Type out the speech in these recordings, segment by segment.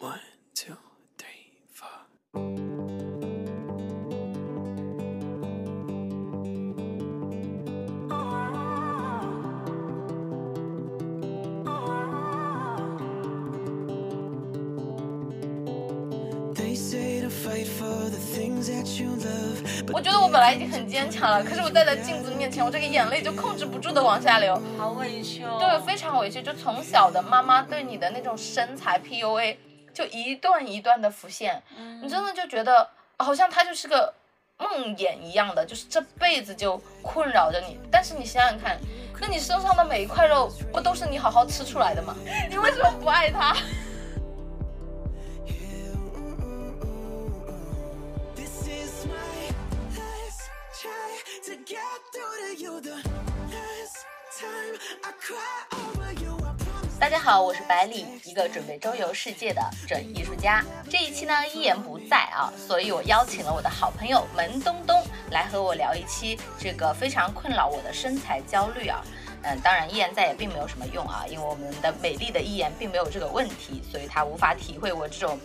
One, two, three, four. 我觉得我本来已经很坚强了，可是我站在镜子面前，我这个眼泪就控制不住的往下流，好委屈哦。对，非常委屈。就从小的妈妈对你的那种身材 PUA，就一段一段的浮现，你真的就觉得好像它就是个梦魇一样的，就是这辈子就困扰着你。但是你想想看，那你身上的每一块肉，不都是你好好吃出来的吗？你为什么不爱它？This is my last try to get through to you. The last time I cry over you. 大家好，我是百里，一个准备周游世界的准艺术家。这一期呢，一言不在啊，所以我邀请了我的好朋友门东东来和我聊一期这个非常困扰我的身材焦虑啊。嗯，当然，一言在也并没有什么用啊，因为我们的美丽的一言并没有这个问题，所以他无法体会我这种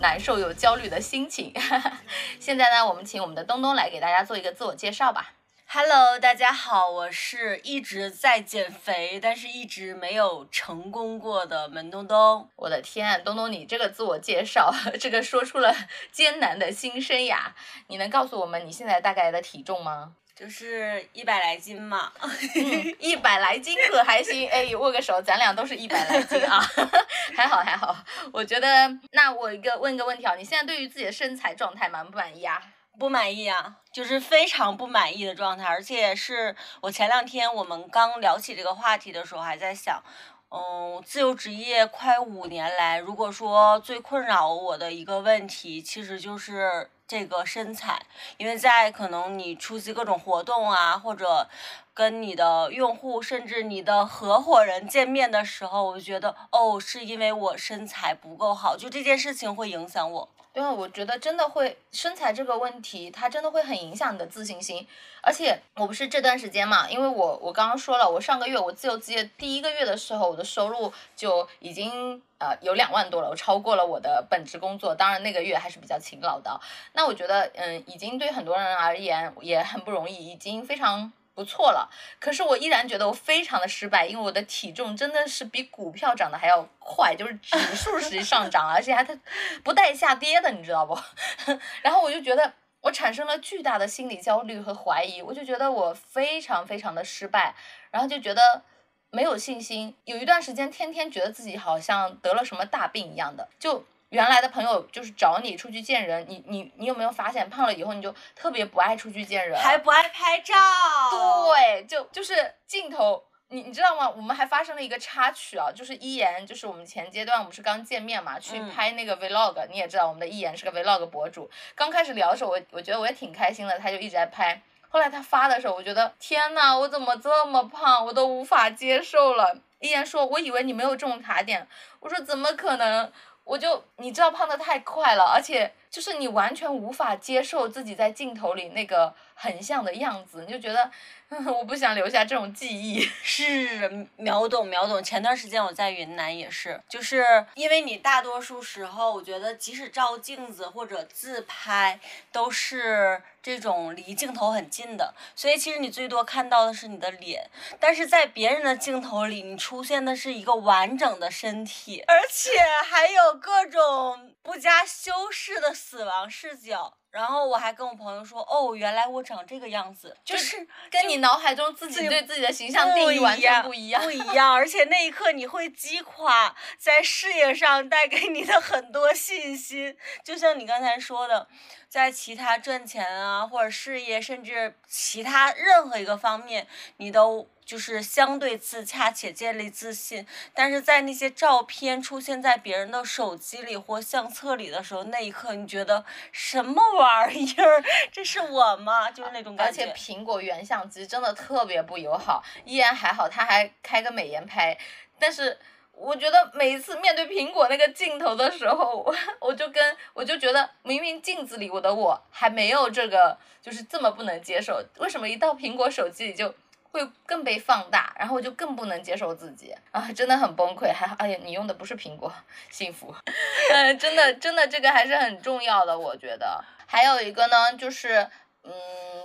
难受又焦虑的心情。现在呢，我们请我们的东东来给大家做一个自我介绍吧。Hello，大家好，我是一直在减肥，但是一直没有成功过的门东东。我的天，东东，你这个自我介绍，这个说出了 艰难的心声呀。你能告诉我们你现在大概的体重吗？就是一百来斤嘛，一百来斤可还行，哎，握个手，咱俩都是一百来斤啊，还好还好。我觉得，那我一个问一个问题啊，你现在对于自己的身材状态满不满意啊？不满意啊，就是非常不满意的状态，而且是我前两天我们刚聊起这个话题的时候，还在想。嗯，自由职业快五年来，如果说最困扰我的一个问题，其实就是这个身材，因为在可能你出席各种活动啊，或者跟你的用户甚至你的合伙人见面的时候，我觉得哦，是因为我身材不够好，就这件事情会影响我。对啊，我觉得真的会身材这个问题，它真的会很影响你的自信心。而且我不是这段时间嘛，因为我我刚刚说了，我上个月我自由职业第一个月的时候，我的收入就已经呃有两万多了，我超过了我的本职工作。当然那个月还是比较勤劳的。那我觉得嗯，已经对很多人而言也很不容易，已经非常。不错了，可是我依然觉得我非常的失败，因为我的体重真的是比股票涨得还要快，就是指数是上涨，而且还它 不带下跌的，你知道不？然后我就觉得我产生了巨大的心理焦虑和怀疑，我就觉得我非常非常的失败，然后就觉得没有信心，有一段时间天天觉得自己好像得了什么大病一样的，就。原来的朋友就是找你出去见人，你你你有没有发现胖了以后你就特别不爱出去见人，还不爱拍照？对，就就是镜头，你你知道吗？我们还发生了一个插曲啊，就是一言，就是我们前阶段我们是刚见面嘛，去嗯拍那个 vlog，、你也知道我们的一言是个 vlog 博主。刚开始聊的时候，我我觉得我也挺开心的，他就一直在拍。后来他发的时候，我觉得天呐，我怎么这么胖，我都无法接受了。一言说，我以为你没有这种卡点，我说怎么可能？我就你知道胖的太快了，而且就是你完全无法接受自己在镜头里那个很像的样子，你就觉得、嗯、我不想留下这种记忆。是秒懂秒懂。前段时间我在云南也是，就是因为你大多数时候，我觉得即使照镜子或者自拍，都是这种离镜头很近的，所以其实你最多看到的是你的脸，但是在别人的镜头里，你出现的是一个完整的身体，而且还有各种不加修饰的死亡视角。然后我还跟我朋友说，哦，原来我长这个样子，就是跟你脑海中自己对自己的形象定义完全不一样。不一样，而且那一刻你会击垮在事业上带给你的很多信心。就像你刚才说的，在其他赚钱啊，或者事业，甚至其他任何一个方面，你都就是相对自洽且建立自信。但是在那些照片出现在别人的手机里或相册里的时候，那一刻你觉得什么玩意儿？这是我吗？就是那种感觉。而且苹果原相机真的特别不友好，依然还好，他还开个美颜拍，但是。我觉得每一次面对苹果那个镜头的时候，我 我就跟我就觉得明明镜子里我的我还没有这个就是这么不能接受，为什么一到苹果手机里就会更被放大，然后就更不能接受自己啊，真的很崩溃。还，哎呀，你用的不是苹果，幸福。嗯，真的真的这个还是很重要的，我觉得。还有一个呢，就是。嗯，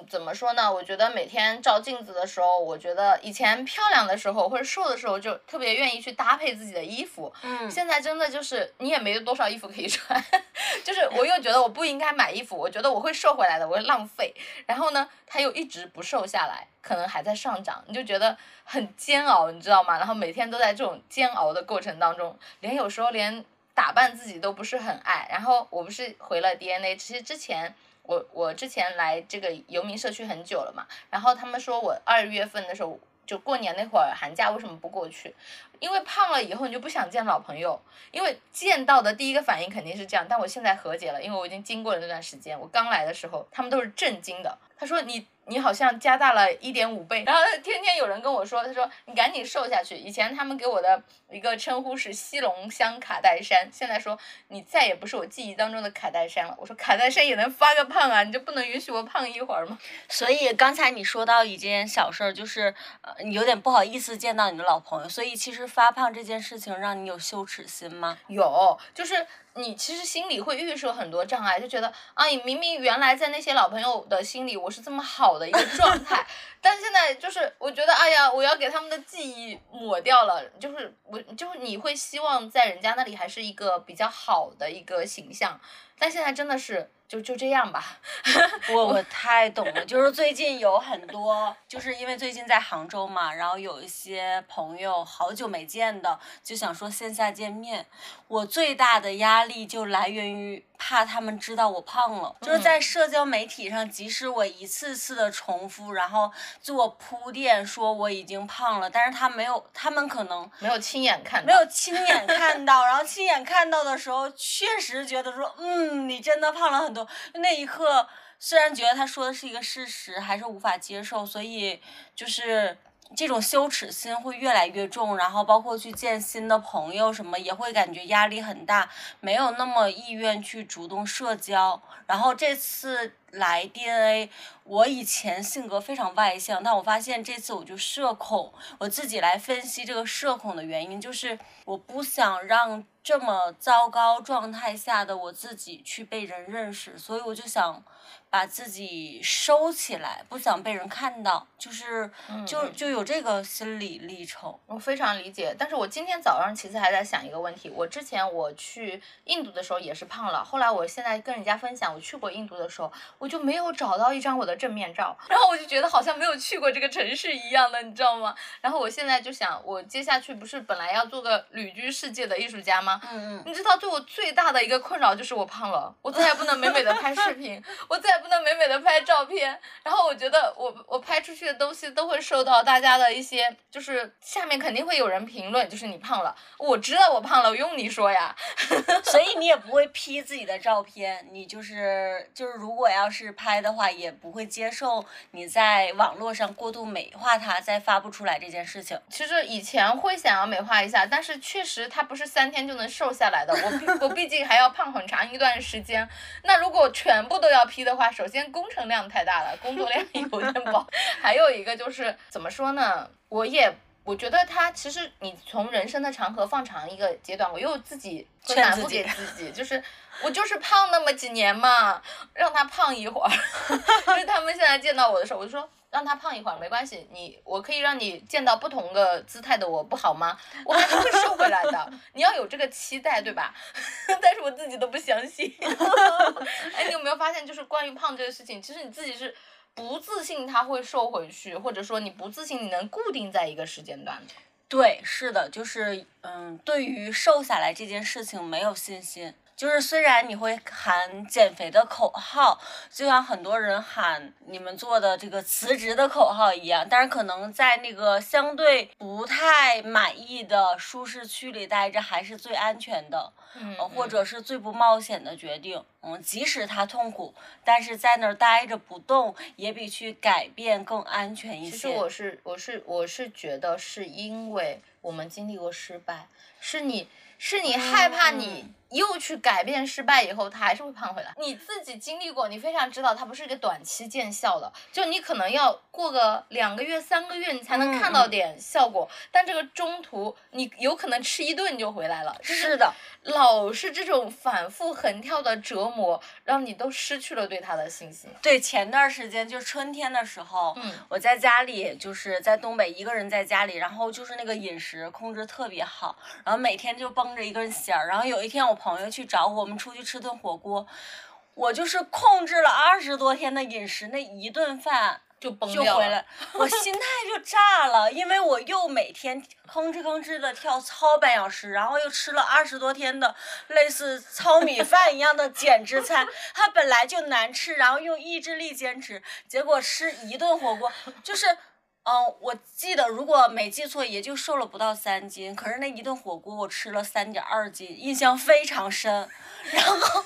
怎么说呢？我觉得每天照镜子的时候，我觉得以前漂亮的时候或者瘦的时候，就特别愿意去搭配自己的衣服。嗯，现在真的就是你也没多少衣服可以穿，就是我又觉得我不应该买衣服，我觉得我会瘦回来的，我会浪费。然后呢，它又一直不瘦下来，可能还在上涨，你就觉得很煎熬，你知道吗？然后每天都在这种煎熬的过程当中，连有时候连打扮自己都不是很爱。然后我不是回了 DNA，其实之前。我我之前来这个游民社区很久了嘛，然后他们说我二月份的时候就过年那会儿寒假为什么不过去？因为胖了以后你就不想见老朋友，因为见到的第一个反应肯定是这样。但我现在和解了，因为我已经经过了那段时间。我刚来的时候他们都是震惊的，他说你。你好像加大了一点五倍，然后天天有人跟我说，他说你赶紧瘦下去。以前他们给我的一个称呼是西龙香卡戴珊，现在说你再也不是我记忆当中的卡戴珊了。我说卡戴珊也能发个胖啊，你就不能允许我胖一会儿吗？所以刚才你说到一件小事儿，就是呃你有点不好意思见到你的老朋友，所以其实发胖这件事情让你有羞耻心吗？有，就是。你其实心里会预设很多障碍，就觉得啊，你明明原来在那些老朋友的心里，我是这么好的一个 状态，但现在就是我觉得，哎呀，我要给他们的记忆抹掉了，就是我就是你会希望在人家那里还是一个比较好的一个形象，但现在真的是。就就这样吧，我我太懂了。就是最近有很多，就是因为最近在杭州嘛，然后有一些朋友好久没见的，就想说线下见面。我最大的压力就来源于。怕他们知道我胖了，就是在社交媒体上，即使我一次次的重复，然后做铺垫，说我已经胖了，但是他没有，他们可能没有亲眼看到，没有亲眼看到，然后亲眼看到的时候，确实觉得说，嗯，你真的胖了很多。那一刻，虽然觉得他说的是一个事实，还是无法接受，所以就是。这种羞耻心会越来越重，然后包括去见新的朋友什么，也会感觉压力很大，没有那么意愿去主动社交。然后这次来 DNA，我以前性格非常外向，但我发现这次我就社恐。我自己来分析这个社恐的原因，就是我不想让这么糟糕状态下的我自己去被人认识，所以我就想。把自己收起来，不想被人看到，就是就就有这个心理历程。我非常理解，但是我今天早上其实还在想一个问题。我之前我去印度的时候也是胖了，后来我现在跟人家分享我去过印度的时候，我就没有找到一张我的正面照，然后我就觉得好像没有去过这个城市一样的，你知道吗？然后我现在就想，我接下去不是本来要做个旅居世界的艺术家吗？嗯嗯。你知道对我最大的一个困扰就是我胖了，我再也不能美美的拍视频，我再也。不能美美的拍照片，然后我觉得我我拍出去的东西都会受到大家的一些，就是下面肯定会有人评论，就是你胖了，我知道我胖了，我用你说呀，所以你也不会 P 自己的照片，你就是就是如果要要是拍的话，也不会接受你在网络上过度美化它再发布出来这件事情。其实以前会想要美化一下，但是确实它不是三天就能瘦下来的，我我毕竟还要胖很长一段时间，那如果全部都要 P 的话。首先工程量太大了，工作量 有点饱。还有一个就是怎么说呢？我也我觉得他其实你从人生的长河放长一个阶段，我又自己反复给自己，就是我就是胖那么几年嘛，让他胖一会儿。就是他们现在见到我的时候，我就说。让他胖一会儿没关系，你我可以让你见到不同的姿态的我，不好吗？我还是会瘦回来的。你要有这个期待，对吧？但是我自己都不相信。哎，你有没有发现，就是关于胖这个事情，其实你自己是不自信他会瘦回去，或者说你不自信你能固定在一个时间段。对，是的，就是嗯，对于瘦下来这件事情没有信心。就是虽然你会喊减肥的口号，就像很多人喊你们做的这个辞职的口号一样，但是可能在那个相对不太满意的舒适区里待着，还是最安全的，嗯，或者是最不冒险的决定。嗯，即使他痛苦，但是在那儿待着不动，也比去改变更安全一些。其实我是我是我是觉得是因为我们经历过失败，是你。是你害怕你又去改变失败以后，它还是会胖回来。你自己经历过，你非常知道它不是一个短期见效的，就你可能要过个两个月、三个月，你才能看到点效果。但这个中途，你有可能吃一顿就回来了。是的，老是这种反复横跳的折磨，让你都失去了对它的信心。对，前段时间就春天的时候，嗯我在家里就是在东北一个人在家里，然后就是那个饮食控制特别好，然后每天就绷着一根弦儿。然后有一天我朋友去找我，我们出去吃顿火锅，我就是控制了二十多天的饮食，那一顿饭就崩掉了就回来，我心态就炸了，因为我又每天吭哧吭哧的跳操半小时，然后又吃了二十多天的类似糙米饭一样的减脂餐，它本来就难吃，然后用意志力坚持，结果吃一顿火锅就是。嗯，我记得如果没记错，也就瘦了不到三斤，可是那一顿火锅我吃了三点二斤，印象非常深。然后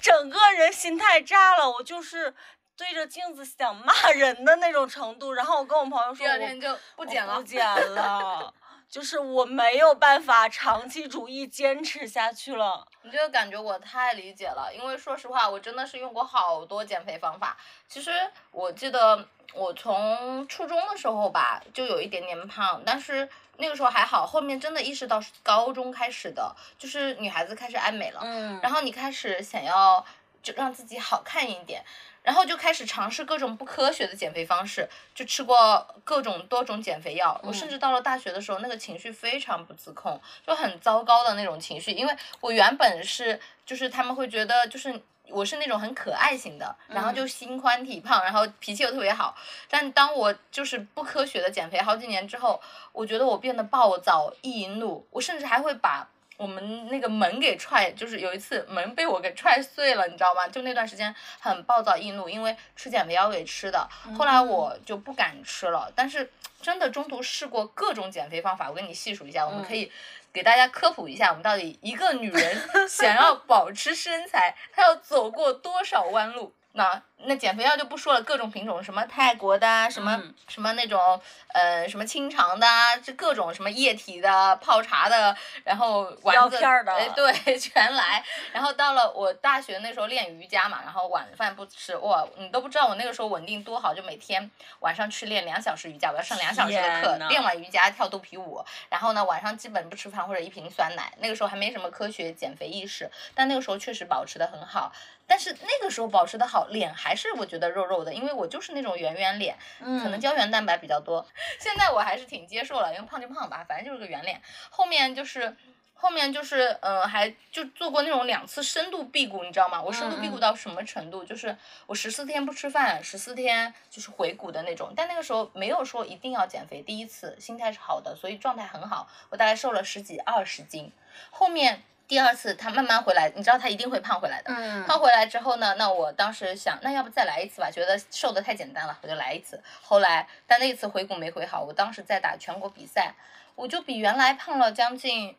整个人心态炸了，我就是对着镜子想骂人的那种程度。然后我跟我朋友说，第二天就不减了我不。减了，就是我没有办法长期主义坚持下去了。你这个感觉我太理解了，因为说实话，我真的是用过好多减肥方法。其实我记得我从初中的时候吧，就有一点点胖，但是那个时候还好，后面真的意识到是高中开始的，就是女孩子开始爱美了，嗯然后你开始想要就让自己好看一点。然后就开始尝试各种不科学的减肥方式，就吃过各种多种减肥药。我甚至到了大学的时候，那个情绪非常不自控，就很糟糕的那种情绪。因为我原本是就是他们会觉得就是我是那种很可爱型的，然后就心宽体胖，然后脾气又特别好。但当我就是不科学的减肥好几年之后，我觉得我变得暴躁易怒，我甚至还会把。我们那个门给踹，就是有一次门被我给踹碎了，你知道吗？就那段时间很暴躁易怒，因为吃减肥药给吃的。后来我就不敢吃了，但是真的中途试过各种减肥方法，我跟你细数一下，我们可以给大家科普一下，我们到底一个女人 想要保持身材，她要走过多少弯路？那那减肥药就不说了，各种品种，什么泰国的啊，什么、嗯什么那种，呃，什么清肠的啊，这各种什么液体的、泡茶的，然后丸子，药片的哎，对，全来。然后到了我大学那时候练瑜伽嘛，然后晚饭不吃，哇，你都不知道我那个时候稳定多好，就每天晚上去练两小时瑜伽，我要上两小时的课练完瑜伽跳肚皮舞，然后呢晚上基本不吃饭或者一瓶酸奶。那个时候还没什么科学减肥意识，但那个时候确实保持的很好。但是那个时候保持的好，脸还是我觉得肉肉的，因为我就是那种圆圆脸，可能嗯胶原蛋白比较多。现在我还是挺接受了，因为胖就胖吧，反正就是个圆脸。后面就是。后面就是，嗯、还就做过那种两次深度辟谷，你知道吗？我深度辟谷到什么程度？就是我十四天不吃饭，十四天就是回谷的那种。但那个时候没有说一定要减肥，第一次心态是好的，所以状态很好。我大概瘦了十几二十斤。后面第二次他慢慢回来，你知道他一定会胖回来的。嗯胖回来之后呢，那我当时想，那要不再来一次吧？觉得瘦的太简单了，我就来一次。后来，但那一次回骨没回好，我当时在打全国比赛，我就比原来胖了将近，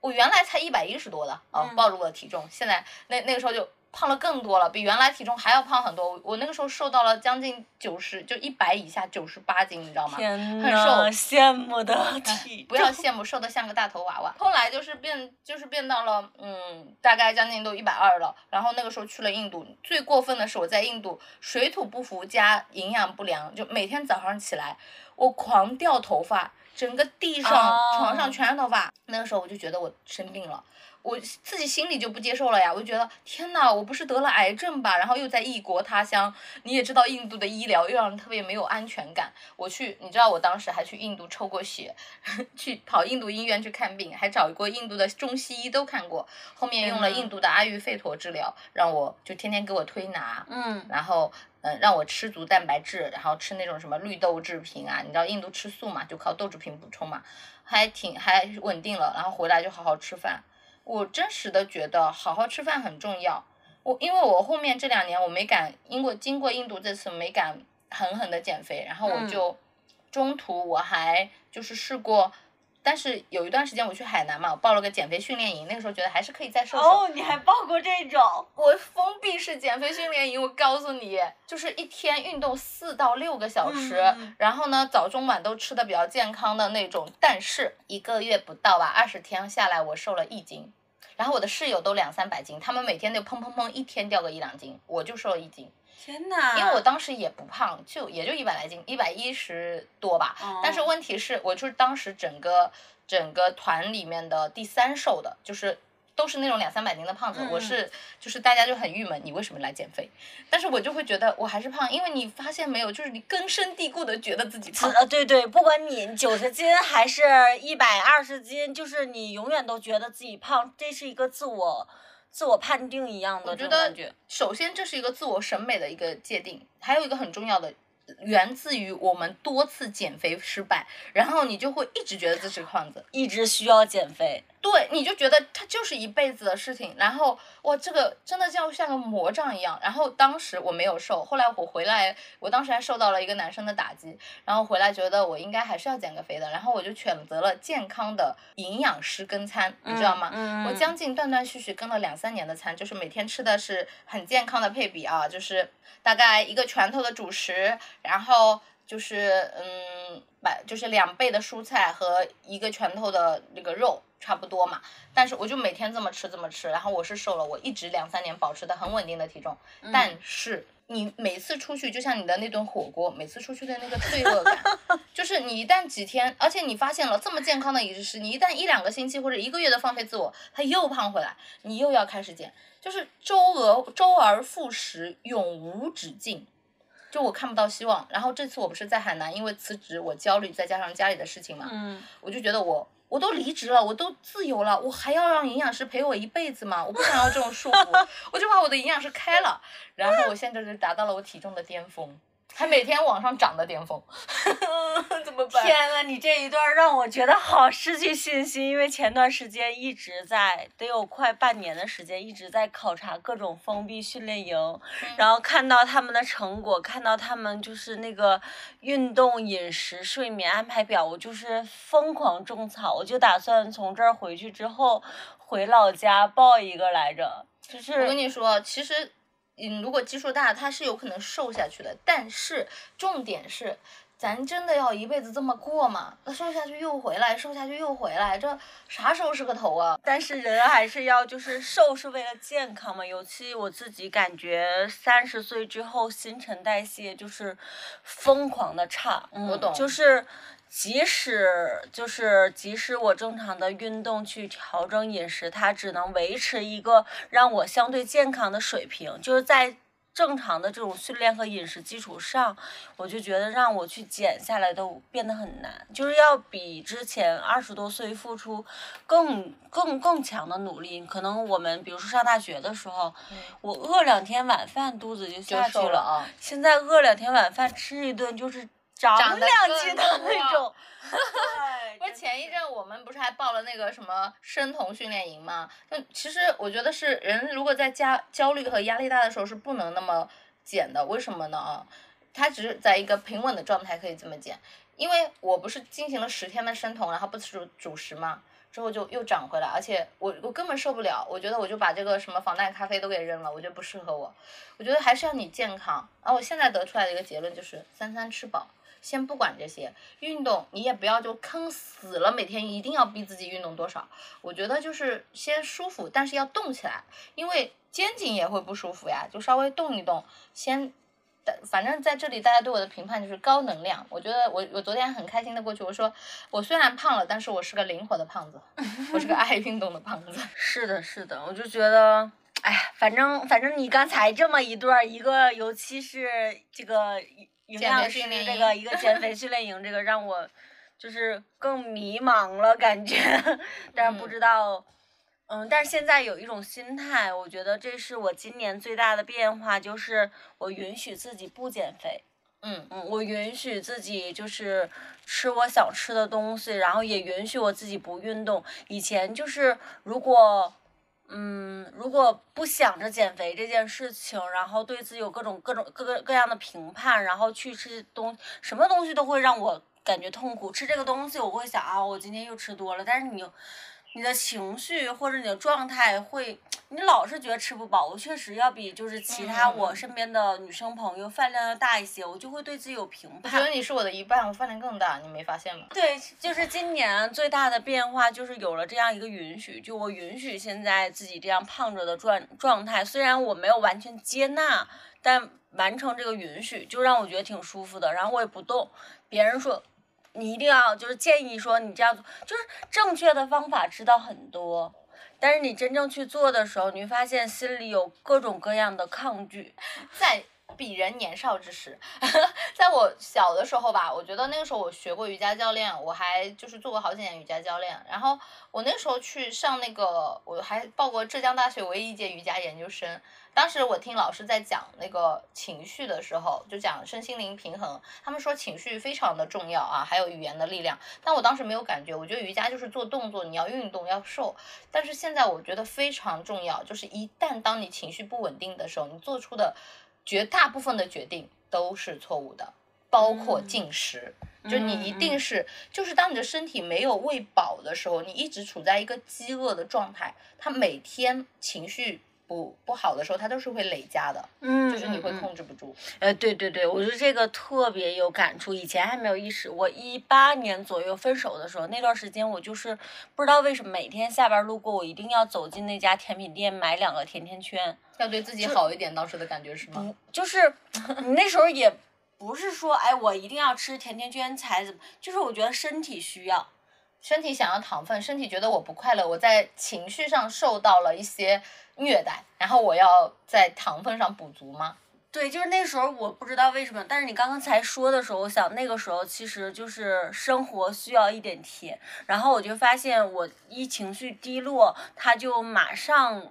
我原来才一百一十多的啊、嗯暴露了体重。现在那那个时候就胖了更多了，比原来体重还要胖很多。我我那个时候瘦到了将近九十，就一百以下，九十八斤，你知道吗？天很呐，瘦羡慕的体不要羡慕，瘦的像个大头娃娃。后来就是变，就是变到了，嗯，大概将近都一百二了。然后那个时候去了印度，最过分的是我在印度水土不服加营养不良，就每天早上起来我狂掉头发，整个地上、哦床上全是头发。那个时候我就觉得我生病了。我自己心里就不接受了呀，我就觉得天呐，我不是得了癌症吧？然后又在异国他乡，你也知道印度的医疗又让人特别没有安全感。我去，你知道我当时还去印度抽过血，去跑印度医院去看病，还找过印度的中西医都看过，后面用了印度的阿育吠陀治疗，让我就天天给我推拿，嗯然后嗯让我吃足蛋白质，然后吃那种什么绿豆制品啊，你知道印度吃素嘛，就靠豆制品补充嘛，还挺还稳定了，然后回来就好好吃饭。我真实的觉得好好吃饭很重要。我因为我后面这两年我没敢，因为经过印度这次没敢狠狠的减肥，然后我嗯就中途我还就是试过。但是有一段时间我去海南嘛，我报了个减肥训练营，那个时候觉得还是可以再瘦瘦。哦，你还报过这种？我封闭式减肥训练营，我告诉你，就是一天运动四到六个小时，嗯然后呢早中晚都吃的比较健康的那种。但是一个月不到吧，二十天下来我瘦了一斤，然后我的室友都两三百斤，他们每天就砰砰砰一天掉个一两斤，我就瘦了一斤。天哪！因为我当时也不胖，就也就一百来斤，一百一十多吧。哦但是问题是，我就是当时整个整个团里面的第三瘦的，就是都是那种两三百斤的胖子。嗯我是就是大家就很郁闷，你为什么来减肥？但是我就会觉得我还是胖，因为你发现没有，就是你根深蒂固的觉得自己胖。呃，对对，不管你九十斤还是一百二十斤，就是你永远都觉得自己胖，这是一个自我自我判定一样的我觉得这种感觉。首先这是一个自我审美的一个界定，还有一个很重要的。源自于我们多次减肥失败，然后你就会一直觉得自己是个胖子，一直需要减肥，对，你就觉得它就是一辈子的事情，然后哇，这个真的就像个魔杖一样。然后当时我没有瘦，后来我回来，我当时还受到了一个男生的打击，然后回来觉得我应该还是要减个肥的，然后我就选择了健康的营养师跟餐，你知道吗？嗯嗯我将近断断续续跟了两三年的餐，就是每天吃的是很健康的配比啊，就是大概一个拳头的主食，然后就是嗯，买就是两倍的蔬菜和一个拳头的那个肉差不多嘛。但是我就每天这么吃这么吃，然后我是瘦了，我一直两三年保持的很稳定的体重，但是。你每次出去，就像你的那顿火锅，每次出去的那个罪恶感，就是你一旦几天，而且你发现了这么健康的饮食，你一旦一两个星期或者一个月的放飞自我，它又胖回来，你又要开始减，就是周而周而复始，永无止境。就我看不到希望。然后这次我不是在海南，因为辞职我焦虑，再加上家里的事情嘛，嗯，我就觉得我我都离职了，我都自由了，我还要让营养师陪我一辈子吗？我不想要这种束缚，我就把我的营养师开了，然后我现在就达到了我体重的巅峰，还每天往上涨的巅峰，怎么办？天呐，你这一段让我觉得好失去信心，因为前段时间一直在，得有快半年的时间一直在考察各种封闭训练营，然后看到他们的成果，看到他们就是那个运动、饮食、睡眠安排表，我就是疯狂种草，我就打算从这儿回去之后回老家报一个来着，就是我跟你说，其实，嗯，如果基数大，它是有可能瘦下去的。但是重点是，咱真的要一辈子这么过吗？那瘦下去又回来，瘦下去又回来，这啥时候是个头啊？但是人还是要就是瘦是为了健康嘛，尤其我自己感觉三十岁之后新陈代谢就是疯狂的差，嗯、我懂就是即使就是即使我正常的运动去调整饮食，它只能维持一个让我相对健康的水平，就是在。正常的这种训练和饮食基础上，我就觉得让我去减下来都变得很难，就是要比之前二十多岁付出更更更强的努力。可能我们比如说上大学的时候，我饿两天晚饭肚子就就下去了啊！现在饿两天晚饭吃一顿就是长两更斤的那多种。对不是前一阵我们不是还报了那个什么生酮训练营吗？就其实我觉得是人如果在家焦虑和压力大的时候是不能那么减的，为什么呢？啊，他只是在一个平稳的状态可以这么减，因为我不是进行了十天的生酮，然后不吃主主食嘛，之后就又长回来，而且我我根本受不了，我觉得我就把这个什么防弹咖啡都给扔了，我觉得不适合我，我觉得还是要你健康。然后我现在得出来的一个结论就是三餐吃饱。先不管这些运动，你也不要就坑死了，每天一定要逼自己运动多少。我觉得就是先舒服，但是要动起来，因为肩颈也会不舒服呀，就稍微动一动。先，反正在这里大家对我的评判就是高能量。我觉得我我昨天很开心的过去，我说我虽然胖了，但是我是个灵活的胖子，我是个爱运动的胖子。是的，是的，我就觉得，哎，反正反正你刚才这么一段儿，一个尤其是这个营减养训练这个一个减肥训练营，这个让我就是更迷茫了，感觉，但是不嗯知道。嗯，但是现在有一种心态，我觉得这是我今年最大的变化，就是我允许自己不减肥。嗯，嗯，我允许自己就是吃我想吃的东西，然后也允许我自己不运动。以前就是如果，嗯，如果不想着减肥这件事情，然后对自己有各种各种各个各样的评判，然后去吃东什么东西都会让我感觉痛苦。吃这个东西我会想啊，我今天又吃多了，但是你。你的情绪或者你的状态会，你老是觉得吃不饱。我确实要比就是其他嗯我身边的女生朋友饭量要大一些，我就会对自己有评判。我觉得你是我的一半，我饭量更大，你没发现吗？对，就是今年最大的变化就是有了这样一个允许，就我允许现在自己这样胖着的状状态，虽然我没有完全接纳，但完成这个允许就让我觉得挺舒服的。然后我也不动，别人说你一定要就是建议说你这样做，就是正确的方法知道很多。但是你真正去做的时候，你会发现心里有各种各样的抗拒。在鄙人年少之时，在我小的时候吧，我觉得那个时候我学过瑜伽教练，我还就是做过好几年瑜伽教练。然后我那时候去上那个，我还报过浙江大学唯一一届瑜伽研究生。当时我听老师在讲那个情绪的时候，就讲身心灵平衡，他们说情绪非常的重要啊，还有语言的力量。但我当时没有感觉，我觉得瑜伽就是做动作，你要运动要瘦。但是现在我觉得非常重要，就是一旦当你情绪不稳定的时候，你做出的绝大部分的决定都是错误的，包括嗯进食。就你一嗯定是，就是当你的身体没有喂饱的时候，你一直处在一个饥饿的状态，它每天情绪不不好的时候，它都是会累加的，嗯，就是你会控制不住。呃，对对对，我觉得这个特别有感触。以前还没有意识，我一八年左右分手的时候，那段时间我就是不知道为什么每天下班路过，我一定要走进那家甜品店买两个甜甜圈。要对自己好一点，当时的感觉是吗？就是你 那时候也不是说，哎，我一定要吃甜甜圈才怎么，就是我觉得身体需要。身体想要糖分，身体觉得我不快乐，我在情绪上受到了一些虐待，然后我要在糖分上补足吗？对，就是那时候我不知道为什么，但是你刚刚才说的时候，我想那个时候其实就是生活需要一点甜，然后我就发现我一情绪低落，它就马上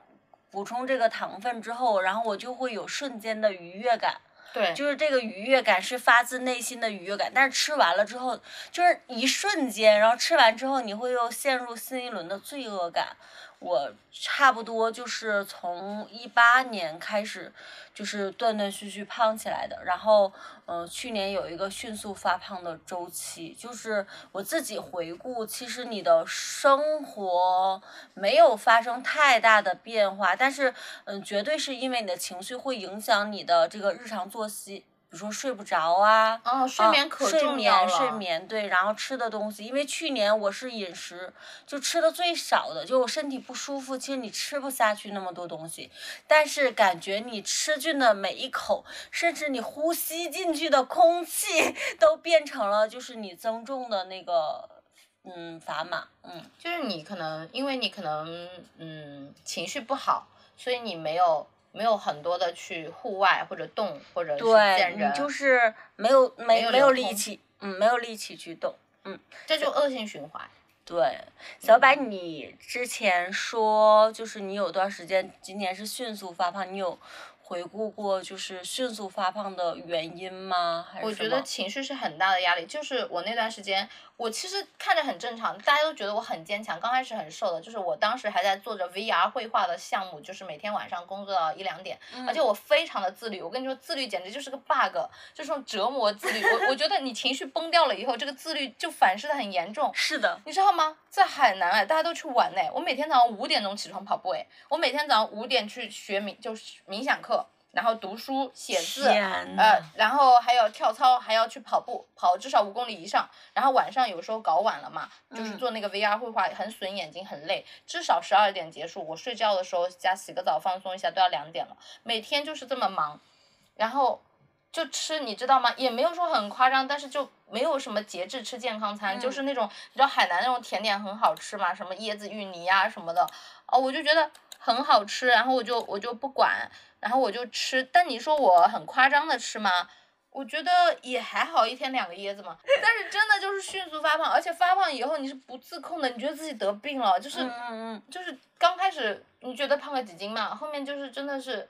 补充这个糖分之后，然后我就会有瞬间的愉悦感，对，就是这个愉悦感是发自内心的愉悦感，但是吃完了之后，就是一瞬间，然后吃完之后你会又陷入新一轮的罪恶感。我差不多就是从一八年开始，就是断断续续胖起来的。然后，呃，去年有一个迅速发胖的周期，就是我自己回顾，其实你的生活没有发生太大的变化，但是，嗯，绝对是因为你的情绪会影响你的这个日常作息。比如说睡不着啊，哦，睡啊眠可睡重要了。眠睡眠对，然后吃的东西，因为去年我是饮食就吃的最少的，就我身体不舒服，其实你吃不下去那么多东西，但是感觉你吃进的每一口，甚至你呼吸进去的空气，都变成了就是你增重的那个嗯砝码，嗯就是你可能因为你可能嗯情绪不好，所以你没有没有很多的去户外或者动或者是对见人，你就是没有没没有没有力气，嗯，没有力气去动。嗯这就恶性循环。对，小白，嗯你之前说就是你有段时间今年是迅速发胖，你有回顾过就是迅速发胖的原因吗？还是我觉得情绪是很大的压力，就是我那段时间，我其实看着很正常，大家都觉得我很坚强。刚开始很瘦的，就是我当时还在做着 VR 绘画的项目，就是每天晚上工作到一两点，而且我非常的自律。我跟你说，自律简直就是个 bug，就是种折磨自律。我我觉得你情绪崩掉了以后，这个自律就反噬的很严重。是的，你知道吗？在海南哎，大家都去玩哎，我每天早上五点钟起床跑步哎，我每天早上五点去学冥就是冥想课，然后读书写字，呃，然后还有跳操，还要去跑步，跑至少五公里以上。然后晚上有时候搞晚了嘛，就是嗯做那个 VR 绘画，很损眼睛，很累，至少十二点结束。我睡觉的时候加洗个澡放松一下都要两点了，每天就是这么忙，然后就吃，你知道吗？也没有说很夸张，但是就没有什么节制吃健康餐，就是那种你知道海南那种甜点很好吃嘛，什么椰子芋泥呀、什么的，哦，我就觉得很好吃，然后我就我就不管，然后我就吃。但你说我很夸张的吃吗？我觉得也还好，一天两个椰子嘛。但是真的就是迅速发胖，而且发胖以后你是不自控的，你觉得自己得病了，就是、嗯嗯嗯，就是刚开始你觉得胖了几斤嘛，后面就是真的是。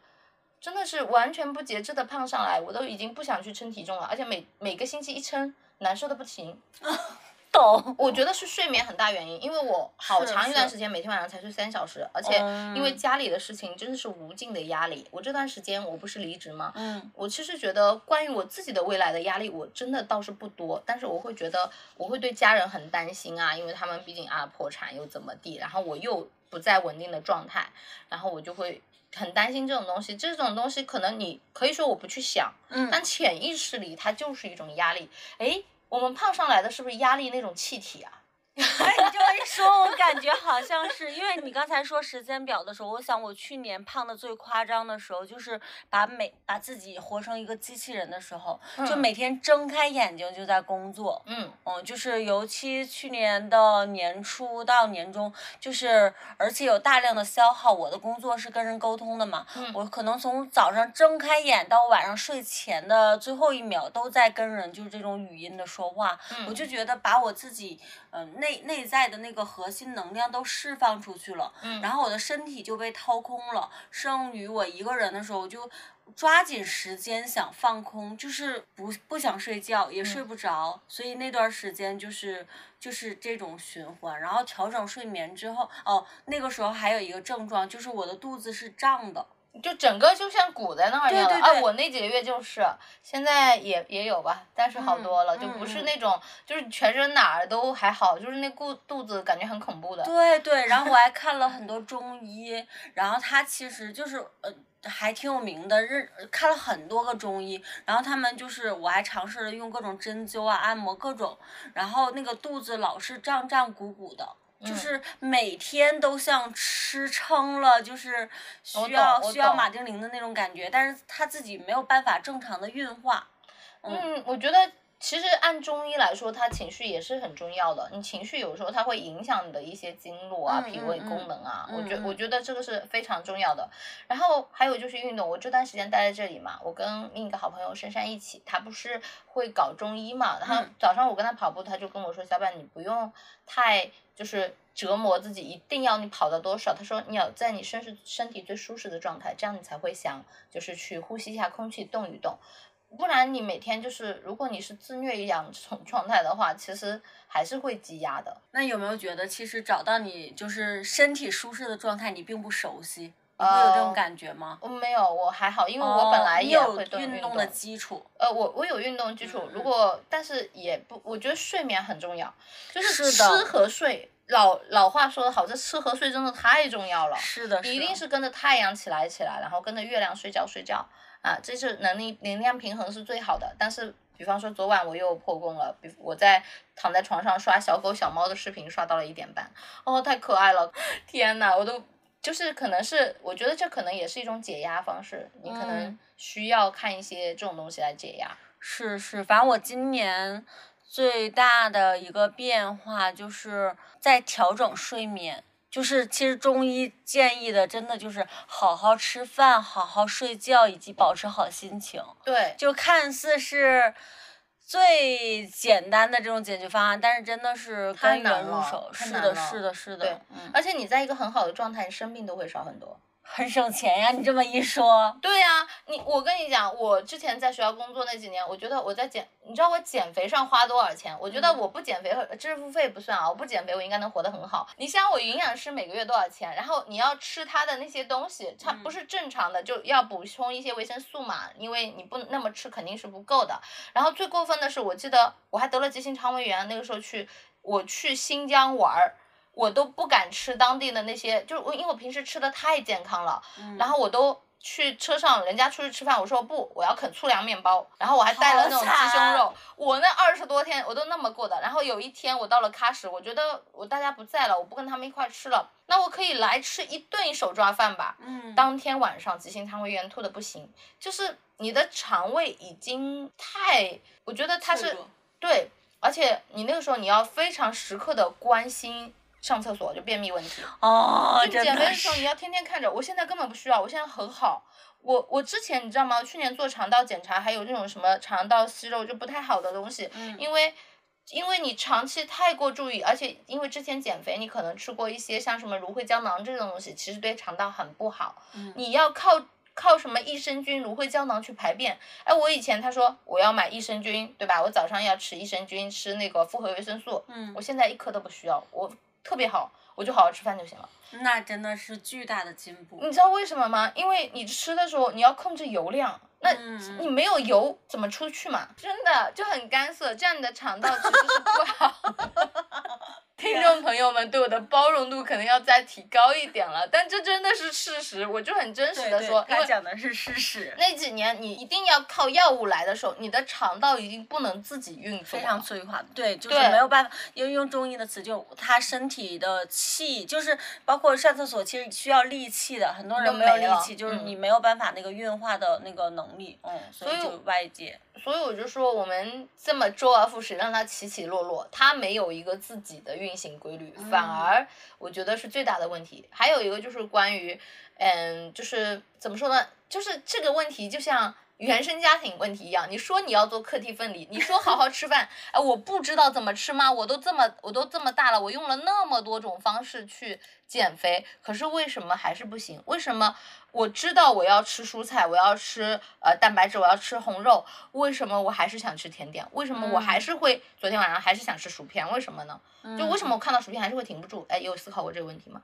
真的是完全不节制的胖上来，我都已经不想去称体重了，而且每每个星期一称，难受的不行。懂。我觉得是睡眠很大原因，因为我好长一段时间每天晚上才睡三小时，而且因为嗯家里的事情真的是无尽的压力。我这段时间我不是离职吗？嗯我其实觉得关于我自己的未来的压力，我真的倒是不多，但是我会觉得我会对家人很担心啊，因为他们毕竟啊破产又怎么地，然后我又不在稳定的状态，然后我就会很担心这种东西。这种东西可能你可以说我不去想，嗯，但潜意识里它就是一种压力。诶，我们胖上来的是不是压力那种气体啊？哎，你这么一说，我感觉好像是，因为你刚才说时间表的时候，我想我去年胖的最夸张的时候，就是把每把自己活成一个机器人的时候，就嗯每天睁开眼睛就在工作。嗯嗯，就是尤其去年的年初到年中，就是而且有大量的消耗。我的工作是跟人沟通的嘛，嗯我可能从早上睁开眼到晚上睡前的最后一秒都在跟人就是这种语音的说话，我嗯就觉得把我自己嗯、呃内内在的那个核心能量都释放出去了，嗯然后我的身体就被掏空了。剩余我一个人的时候，我就抓紧时间想放空，就是不不想睡觉，也睡不着，所以那段时间就是就是这种循环。然后调整睡眠之后，哦，那个时候还有一个症状，就是我的肚子是胀的。就整个就像鼓在那儿一样的。对对对啊，我那几个月就是，现在也也有吧，但是好多了，就不是那种，就是全身哪儿都还好，就是那肚肚子感觉很恐怖的。对对，然后我还看了很 多中医，然后他其实就是呃还挺有名的，认看了很多个中医，然后他们就是我还尝试了用各种针灸啊、按摩各种，然后那个肚子老是胀胀鼓鼓的。就嗯。是每天都像吃撑了，就是需要需要马丁啉的那种感觉，但是他自己没有办法正常的运化。嗯，我觉得其实按中医来说，它情绪也是很重要的。你情绪有时候它会影响你的一些经络啊、嗯脾胃嗯功能啊。我觉嗯我觉得这个是非常重要的。然后还有就是运动，我这段时间待在这里嘛，我跟另一个好朋友珊珊一起，他不是会搞中医嘛，然后嗯早上我跟他跑步，他就跟我说：“小板，你不用太就是。”折磨自己，一定要你跑到多少？他说你要在你身是身体最舒适的状态，这样你才会想就是去呼吸一下空气，动一动。不然你每天就是，如果你是自虐一样这种 状态的话，其实还是会积压的。那有没有觉得，其实找到你就是身体舒适的状态，你并不熟悉？你会有这种呃感觉吗？我没有，我还好，因为我本来也会动动运动的基础，呃，我我有运动基础嗯，如果但是也不，我觉得睡眠很重要，就是吃和睡。老老话说得好，这吃和睡真的太重要了。是的，你一定是跟着太阳起来起来，然后跟着月亮睡觉睡觉啊，这是能力能量平衡是最好的。但是，比方说昨晚我又破功了，比我在躺在床上刷小狗小猫的视频，刷到了一点半，哦，太可爱了，天呐，我都就是可能是我觉得这可能也是一种解压方式，你可能嗯需要看一些这种东西来解压。是是，反正我今年最大的一个变化就是在调整睡眠。就是其实中医建议的，真的就是好好吃饭、好好睡觉，以及保持好心情。对，就看似是最简单的这种解决方案，但是真的是太根源入手。是的，是的，是对的，嗯，而且你在一个很好的状态，你生病都会少很多。很省钱呀。你这么一说，对呀、你我跟你讲，我之前在学校工作那几年，我觉得我在减，你知道我减肥上花多少钱？我觉得嗯我不减肥，知识付费不算啊，我不减肥我应该能活得很好。你想我营养师每个月多少钱？然后你要吃他的那些东西，它不嗯是正常的，就要补充一些维生素嘛，因为你不那么吃肯定是不够的。然后最过分的是，我记得我还得了急性肠胃炎，那个时候去我去新疆玩儿。我都不敢吃当地的那些，就是我因为我平时吃的太健康了，嗯。然后我都去车上，人家出去吃饭，我说不，我要啃粗粮面包，然后我还带了那种鸡胸肉，我那二十多天我都那么过的。然后有一天我到了喀什，我觉得我大家不在了，我不跟他们一块吃了，那我可以来吃一顿手抓饭吧。嗯，当天晚上急性肠胃炎吐的不行，就是你的肠胃已经太，我觉得它是对，而且你那个时候你要非常时刻的关心上厕所就便秘问题。哦，就减肥的时候，你，要天天看着。我现在根本不需要，我现在很好。我我之前你知道吗？去年做肠道检查，还有那种什么肠道息肉就不太好的东西，嗯因为因为你长期太过注意，而且因为之前减肥，你可能吃过一些像什么芦荟胶囊这种东西，其实对肠道很不好。嗯你要靠靠什么益生菌、芦荟胶囊去排便。哎，我以前他说我要买益生菌，对吧？我早上要吃益生菌，吃那个复合维生素。嗯我现在一颗都不需要，我特别好，我就好好吃饭就行了。那真的是巨大的进步。你知道为什么吗？因为你吃的时候你要控制油量，那嗯你没有油怎么出去嘛？真的就很干涩，这样你的肠道其实是不好的。听众朋友们对我的包容度可能要再提高一点了，但这真的是事实，我就很真实的说，因他讲的是事实，那几年你一定要靠药物来的时候，你的肠道已经不能自己运作非常了。催化，对，就是没有办法，因为用中医的词，就他身体的气，就是包括上厕所，其实需要力气的，很多人没有力气，就是嗯你没有办法那个运化的那个能力，嗯，所以所以就外界，所以我就说，我们这么周而复始，让它起起落落，它没有一个自己的运行规律，反而我觉得是最大的问题。还有一个就是关于，嗯，就是怎么说呢？就是这个问题就像。原生家庭问题一样，你说你要做课题分离，你说好好吃饭，哎，我不知道怎么吃吗？我都这么我都这么大了，我用了那么多种方式去减肥，可是为什么还是不行？为什么我知道我要吃蔬菜，我要吃呃蛋白质，我要吃红肉，为什么我还是想吃甜点？为什么我还是会、昨天晚上还是想吃薯片？为什么呢？就为什么我看到薯片还是会停不住？哎，有思考过这个问题吗？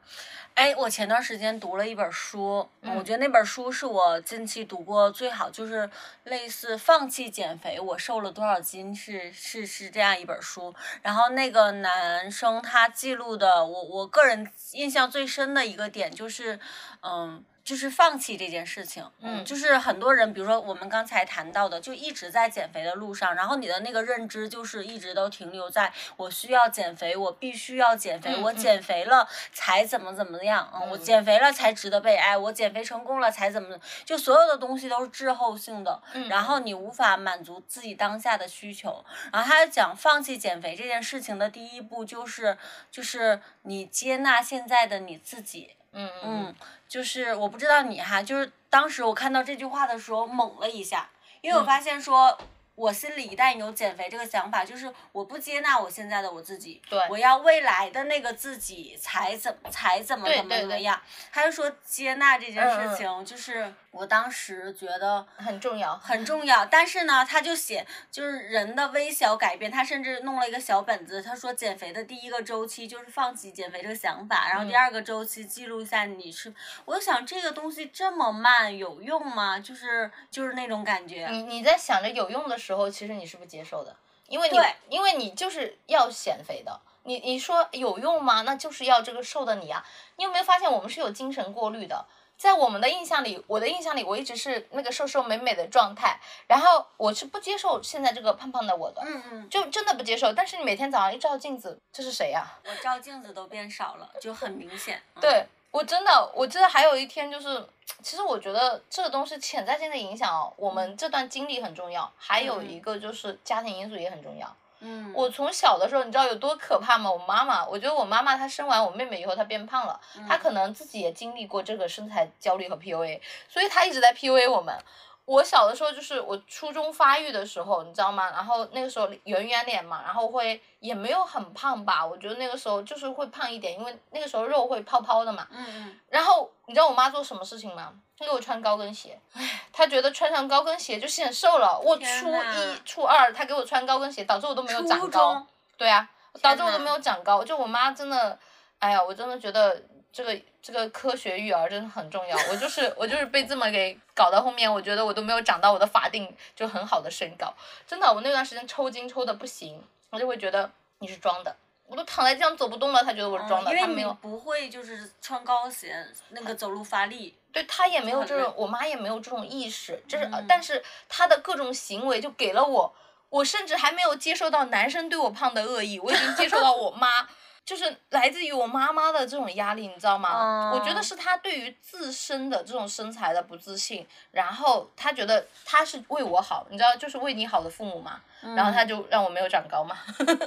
哎，我前段时间读了一本书，嗯我觉得那本书是我近期读过最好，就是类似放弃减肥，我瘦了多少斤是是是这样一本书。然后那个男生他记录的，我我个人印象最深的一个点就是，嗯。就是放弃这件事情，嗯就是很多人，比如说我们刚才谈到的，就一直在减肥的路上，然后你的那个认知就是一直都停留在我需要减肥，我必须要减肥，我减肥了才怎么怎么样，嗯，我嗯减肥了才值得被爱，我减肥成功了才怎么，就所有的东西都是滞后性的，嗯然后你无法满足自己当下的需求。然后他讲放弃减肥这件事情的第一步就是就是你接纳现在的你自己，嗯嗯，就是我不知道你哈，就是当时我看到这句话的时候猛了一下，因为我嗯发现说。我心里一旦有减肥这个想法，就是我不接纳我现在的我自己，对我要未来的那个自己才怎才怎么怎么怎么样。他就说接纳这件事情，就是我当时觉得很重要。很重要，但是呢，他就写就是人的微小改变，他甚至弄了一个小本子，他说减肥的第一个周期就是放弃减肥这个想法，然后第嗯二个周期记录一下你吃。我就想这个东西这么慢有用吗？就是就是那种感觉。你你在想着有用的时候，其实你是不接受的，因为你对因为你就是要减肥的。你你说有用吗？那就是要这个瘦的你啊！你有没有发现我们是有精神过滤的？在我们的印象里，我的印象里，我一直是那个瘦瘦美美的状态，然后我是不接受现在这个胖胖的我的，嗯嗯，就真的不接受。但是你每天早上一照镜子，这是谁呀、我照镜子都变少了，就很明显。嗯，对我真的，我记得还有一天就是，其实我觉得这个东西潜在性的影响哦，我们这段经历很重要，还有一个就是家庭因素也很重要。嗯，我从小的时候，你知道有多可怕吗？我妈妈，我觉得我妈妈她生完我妹妹以后，她变胖了，她可能自己也经历过这个身材焦虑和 PUA，所以她一直在 PUA 我们。我小的时候就是我初中发育的时候，你知道吗？然后那个时候圆圆脸嘛，然后会也没有很胖吧，我觉得那个时候就是会胖一点，因为那个时候肉会泡泡的嘛。嗯嗯，然后你知道我妈做什么事情吗？她给我穿高跟鞋，唉，她觉得穿上高跟鞋就显瘦了。我初一、初二，她给我穿高跟鞋，导致我都没有长初高中。对啊，导致我都没有长高。就我妈真的，哎呀，我真的觉得这个这个科学育儿真的很重要。我就是我就是被这么给搞到后面，我觉得我都没有长到我的法定就很好的身高。真的，我那段时间抽筋抽的不行，我就会觉得你是装的。我都躺在地上走不动了，他觉得我是装的，嗯因为你她没有。不会就是穿高鞋那个走路发力。对他也没有这种，我妈也没有这种意识，就是，但是他的各种行为就给了我，我甚至还没有接受到男生对我胖的恶意，我已经接受到我妈，就是来自于我妈妈的这种压力，你知道吗？我觉得哦。是她对于自身的这种身材的不自信，然后她觉得她是为我好，你知道，就是为你好的父母嘛，然后她就让我没有长高嘛，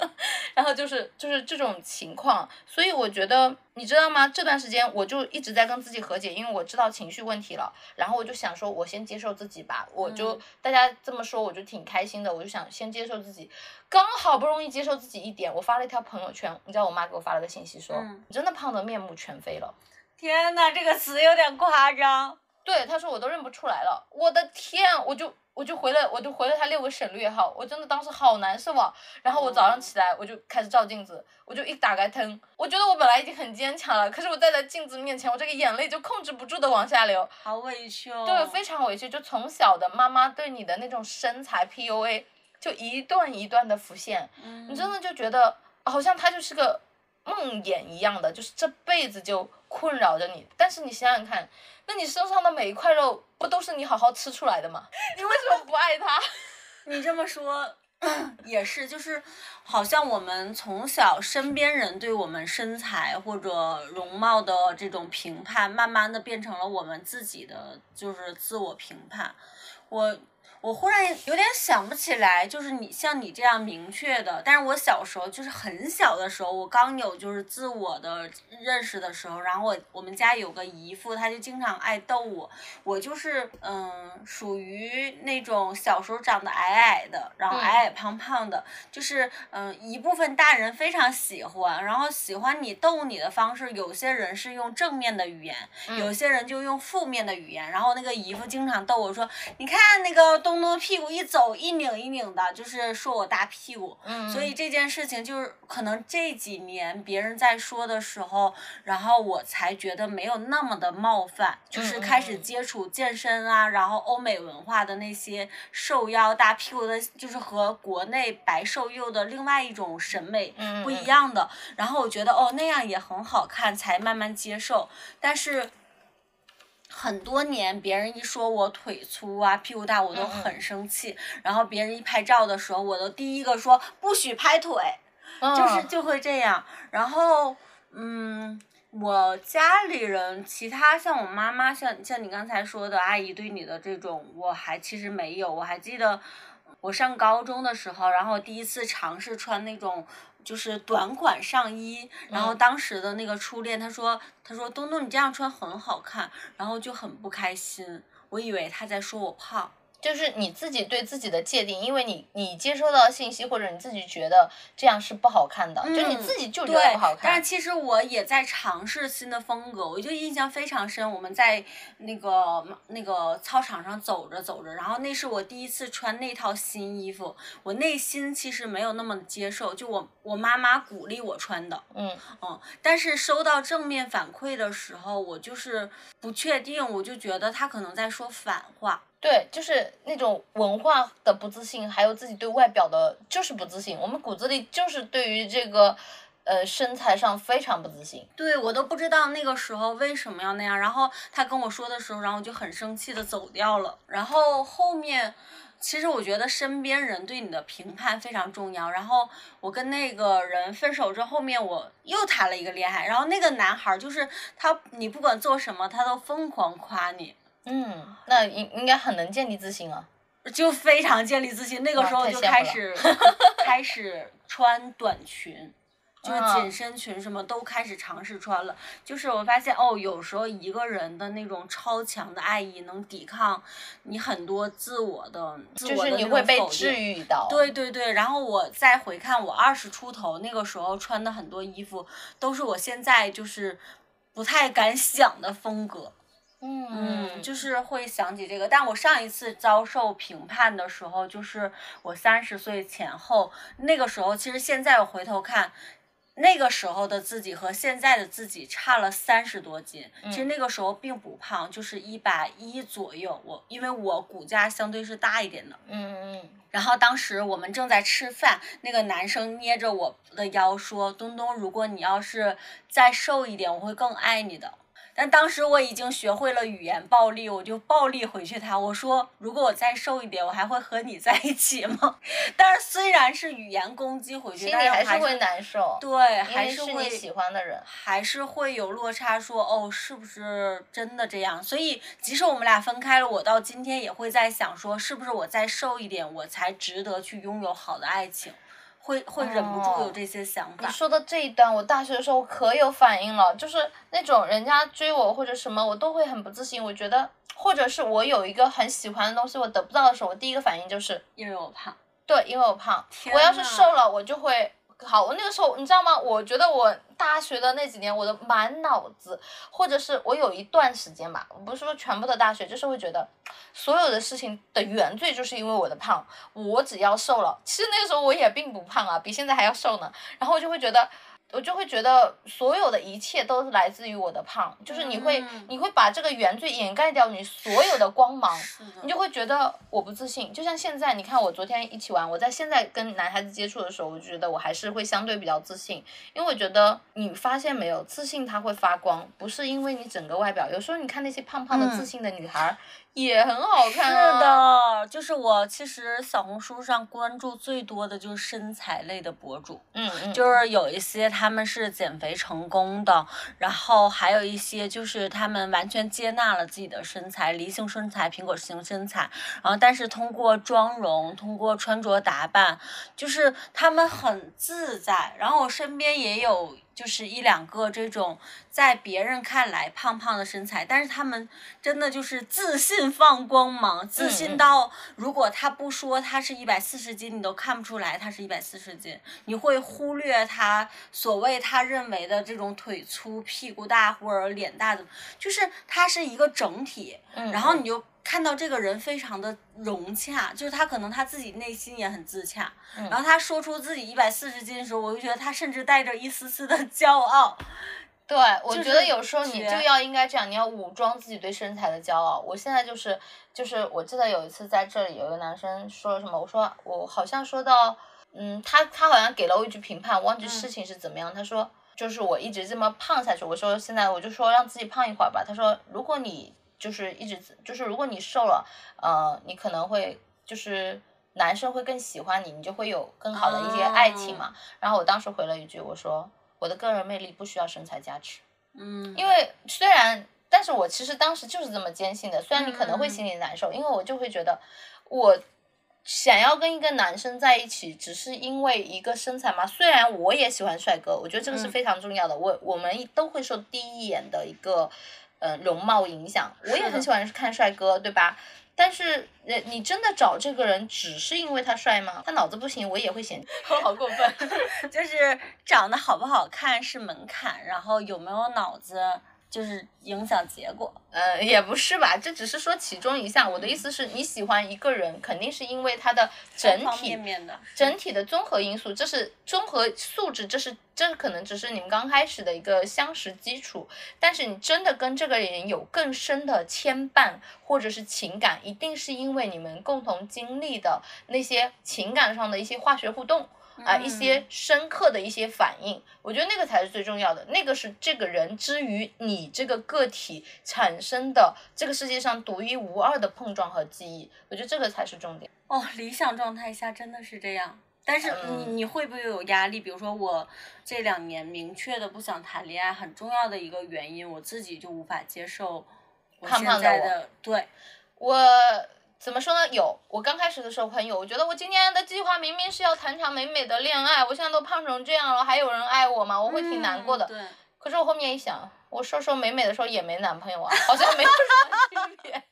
然后就是就是这种情况，所以我觉得你知道吗？这段时间我就一直在跟自己和解，因为我知道情绪问题了，然后我就想说，我先接受自己吧，我就、嗯大家这么说，我就挺开心的，我就想先接受自己，刚好不容易接受自己一点，我发了一条朋友圈，你知道我妈给我发了个信息说，嗯你真的胖得面目全非了。天呐，这个词有点夸张。对，他说我都认不出来了，我的天，我就我就回了我就回了他六个省略号，我真的当时好难受啊。然后我早上起来我就开始照镜子，我就一打开灯，我觉得我本来已经很坚强了，可是我站在镜子面前，我这个眼泪就控制不住的往下流，好委屈哦。对，非常委屈。就从小的妈妈对你的那种身材 PUA，就一段一段的浮现，嗯你真的就觉得好像它就是个梦魇一样的，就是这辈子就困扰着你。但是你想想看，那你身上的每一块肉不都是你好好吃出来的吗？你为什么不爱他？你这么说也是，就是好像我们从小身边人对我们身材或者容貌的这种评判，慢慢的变成了我们自己的就是自我评判。我我忽然有点想不起来，就是你像你这样明确的，但是我小时候就是很小的时候，我刚有就是自我的认识的时候，然后我我们家有个姨父，他就经常爱逗我，我就是嗯属于那种小时候长得矮矮的，然后嗯。矮矮胖胖的，就是嗯一部分大人非常喜欢，然后喜欢你逗你的方式，有些人是用正面的语言，有些人就用负面的语言，然后那个姨父经常逗我说，你看那个东东屁股一走一拧一拧的，就是说我大屁股，嗯。所以这件事情就是可能这几年别人在说的时候，然后我才觉得没有那么的冒犯，就是开始嗯。接触健身啊，然后欧美文化的那些瘦腰大屁股的，就是和国内白瘦幼的另外一种审美嗯不一样的。然后我觉得哦那样也很好看，才慢慢接受。但是很多年，别人一说我腿粗啊、屁股大，我都嗯很生气。然后别人一拍照的时候，我都第一个说不许拍腿。就是嗯就会这样。然后，嗯，我家里人，其他像我妈妈，像像你刚才说的阿姨对你的这种，我还其实没有。我还记得我上高中的时候，然后第一次尝试穿那种。就是短款上衣，然后嗯。当时的那个初恋，他说，他说东东你这样穿很好看，然后就很不开心，我以为他在说我胖，就是你自己对自己的界定，因为你你接收到信息，或者你自己觉得这样是不好看的，就你自己就觉得不好，看但是。其实我也在尝试新的风格，我就印象非常深。我们在那个那个操场上走着走着，然后那是我第一次穿那套新衣服，我内心其实没有那么接受，就我我妈妈鼓励我穿的，嗯嗯，但是收到正面反馈的时候，我就是不确定，我就觉得他可能在说反话。对，就是那种文化的不自信，还有自己对外表的，就是不自信。我们骨子里就是对于这个，呃，身材上非常不自信。对我都不知道那个时候为什么要那样。然后他跟我说的时候，然后我就很生气的走掉了。然后后面，其实我觉得身边人对你的评判非常重要。然后我跟那个人分手之后，面我又谈了一个恋爱，然后那个男孩就是他，你不管做什么，他都疯狂夸你。嗯，那应应该很能建立自信啊。就非常建立自信，那个时候就开始 开始穿短裙，就是嗯紧身裙什么都开始尝试穿了。就是我发现哦，有时候一个人的那种超强的爱意能抵抗你很多自我的，自就是我的那你会被治愈到。对对对，然后我再回看我二十出头那个时候穿的很多衣服，都是我现在就是不太敢想的风格。嗯嗯，就是会想起这个。但我上一次遭受评判的时候，就是我三十岁前后，那个时候其实现在我回头看。那个时候的自己和现在的自己差了三十多斤，其实那个时候并不胖，就是一百一左右。我因为我骨架相对是大一点的，嗯嗯嗯然后当时我们正在吃饭，那个男生捏着我的腰说：“东东，如果你要是再瘦一点，我会更爱你的。”但当时我已经学会了语言暴力，我就暴力回去他，我说：“如果我再瘦一点，我还会和你在一起吗？” 但是虽然是语言攻击回去，心但是还里还是会难受。对，还是会你喜欢的人。还是会有落差说，哦，是不是真的这样？所以即使我们俩分开了，我到今天也会在想说，是不是我再瘦一点，我才值得去拥有好的爱情？会会忍不住有哦这些想法。你说的这一段，我大学的时候可有反应了，就是那种人家追我或者什么，我都会很不自信。我觉得，或者是我有一个很喜欢的东西，我得不到的时候，我第一个反应就是，因为我胖，对，因为我胖。我要是瘦了，我就会好，我那个时候你知道吗？我觉得我大学的那几年，我的满脑子，或者是我有一段时间吧，不是说全部的大学，就是会觉得所有的事情的原罪就是因为我的胖，我只要瘦了，其实那个时候我也并不胖啊，比现在还要瘦呢，然后我就会觉得。我就会觉得所有的一切都是来自于我的胖，就是你会、嗯你会把这个原罪掩盖掉你所有的光芒，的你就会觉得我不自信。就像现在，你看我昨天一起玩，我在现在跟男孩子接触的时候，我就觉得我还是会相对比较自信，因为我觉得你发现没有，自信它会发光，不是因为你整个外表。有时候你看那些胖胖的嗯自信的女孩儿、也很好看是啊。的，就是我其实小红书上关注最多的就是身材类的博主，嗯嗯，就是有一些他们是减肥成功的，然后还有一些就是他们完全接纳了自己的身材，梨形身材、苹果型身材，然后但是通过妆容、通过穿着打扮，就是他们很自在。然后我身边也有就是一两个这种在别人看来胖胖的身材，但是他们真的就是自信放光芒，自嗯信到如果他不说他是一百四十斤，你都看不出来他是一百四十斤，你会忽略他所谓他认为的这种腿粗、屁股大或者脸大的，就是他是一个整体，嗯然后你就。看到这个人非常的融洽，就是他可能他自己内心也很自洽，嗯然后他说出自己一百四十斤的时候，我就觉得他甚至带着一丝丝的骄傲。对，我觉得有时候你就要应该这样，你要武装自己对身材的骄傲。我现在就是就是，我记得有一次在这里有一个男生说了什么，我说我好像说到，嗯，他他好像给了我一句评判，我忘记事情是怎么样。他说就是我一直这么胖下去，我说现在我就说让自己胖一会儿吧。他说如果你就是一直就是如果你瘦了，呃，你可能会就是。男生会更喜欢你，你就会有更好的一些爱情嘛。然后我当时回了一句，我说我的个人魅力不需要身材加持。嗯，因为虽然，但是我其实当时就是这么坚信的。虽然你可能会嗯心里难受，因为我就会觉得，我想要跟一个男生在一起，只是因为一个身材嘛。虽然我也喜欢帅哥，我觉得这个是嗯非常重要的。我我们都会受第一眼的一个呃容貌影响。我也很喜欢看帅哥，对吧？但是，呃，你真的找这个人只是因为他帅吗？他脑子不行，我也会嫌。我 好过分。就是长得好不好看是门槛，然后有没有脑子就是影响结果。呃，也不是吧，这只是说其中一项。我的意思是你喜欢一个人，肯定是因为他的整体面面的，整体的综合因素，这是综合素质，这是这可能只是你们刚开始的一个相识基础。但是你真的跟这个人有更深的牵绊或者是情感，一定是因为你们共同经历的那些情感上的一些化学互动。啊，一些深刻的一些反应，我觉得那个才是最重要的，那个是这个人之于你这个个体产生的这个世界上独一无二的碰撞和记忆，我觉得这个才是重点。哦，理想状态下真的是这样。但是你嗯你会不会有压力？比如说我这两年明确的不想谈恋爱，很重要的一个原因，我自己就无法接受我现在的对，我怎么说呢？有，我刚开始的时候很有，我觉得我今天的计划明明是要谈场美美的恋爱，我现在都胖成这样了，还有人爱我吗？我会挺难过的。嗯对，可是我后面一想，我瘦瘦美美的时候也没男朋友啊，好像没有什么区别。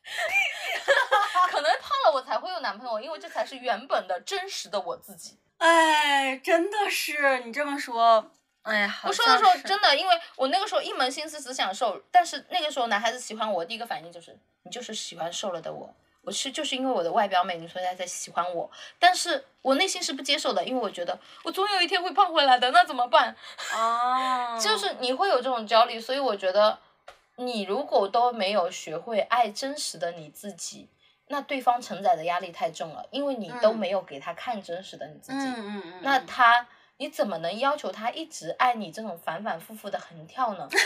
可能胖了我才会有男朋友，因为这才是原本的真实的我自己。哎，真的是你这么说，哎呀，我说的时候真的，因为我那个时候一门心思只想瘦，但是那个时候男孩子喜欢我，第一个反应就是你就是喜欢瘦了的我。我是就是因为我的外表美，你所以才在喜欢我，但是我内心是不接受的，因为我觉得我总有一天会胖回来的，那怎么办？啊，就是你会有这种焦虑，所以我觉得你如果都没有学会爱真实的你自己，那对方承载的压力太重了，因为你都嗯没有给他看真实的你自己，嗯嗯嗯，那嗯他你怎么能要求他一直爱你这种反反复复的横跳呢？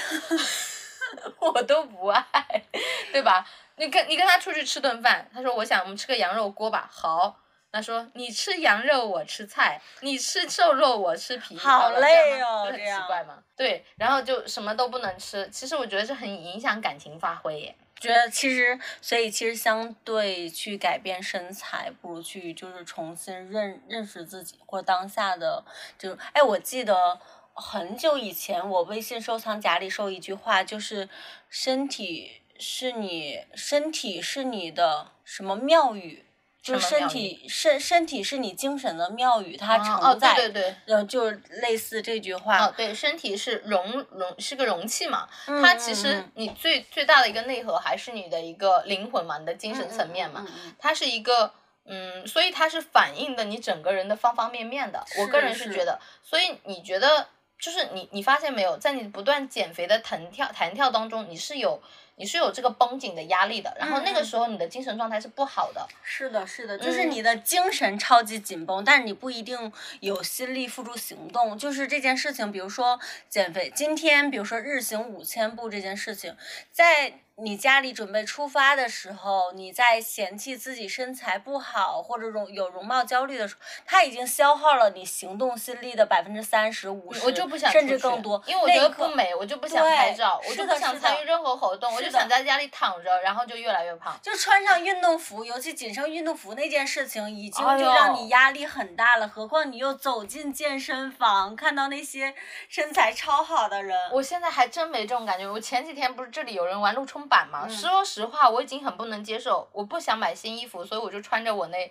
我都不爱，对吧？你跟你跟他出去吃顿饭，他说我想我们吃个羊肉锅吧，好。他说你吃羊肉我吃菜，你吃瘦肉我吃皮，好哦这样很累哦这样奇怪吗。对，然后就什么都不能吃。其实我觉得这很影响感情发挥耶。觉得其实，所以其实相对去改变身材，不如去就是重新认认识自己或者当下的这种。哎，我记得很久以前我微信收藏夹里收一句话，就是身体是你身体是你的什么庙宇，就是身体身身体是你精神的庙宇，它承载哦，载，对对就类似这句话。哦，对，身体是容容是个容器嘛，嗯它其实你最最大的一个内核还是你的一个灵魂嘛，你的精神层面嘛，它是一个。嗯，所以它是反映的你整个人的方方面面的。我是个人是是觉得，所以你觉得就是你你发现没有，在你不断减肥的弹跳弹跳当中，你是有你是有这个绷紧的压力的，然后那个时候你的精神状态是不好的。是的，是的，就是嗯你的精神超级紧绷，但是你不一定有心力付诸行动。就是这件事情，比如说减肥，今天比如说日行五千步这件事情，在你家里准备出发的时候，你在嫌弃自己身材不好或者容有容貌焦虑的时候，它已经消耗了你行动心力的百分之三十、五十，我就不想甚至更多，因为我觉得不美，我就不想拍照，我就不想参与任何活动，我就想在家里躺着，然后就越来越胖。就穿上运动服，尤其紧身运动服那件事情，已经就让你压力很大了。何况你又走进健身房，看到那些身材超好的人，我现在还真没这种感觉。我前几天不是这里有人玩路冲板嘛？嗯说实话，我已经很不能接受，我不想买新衣服，所以我就穿着我那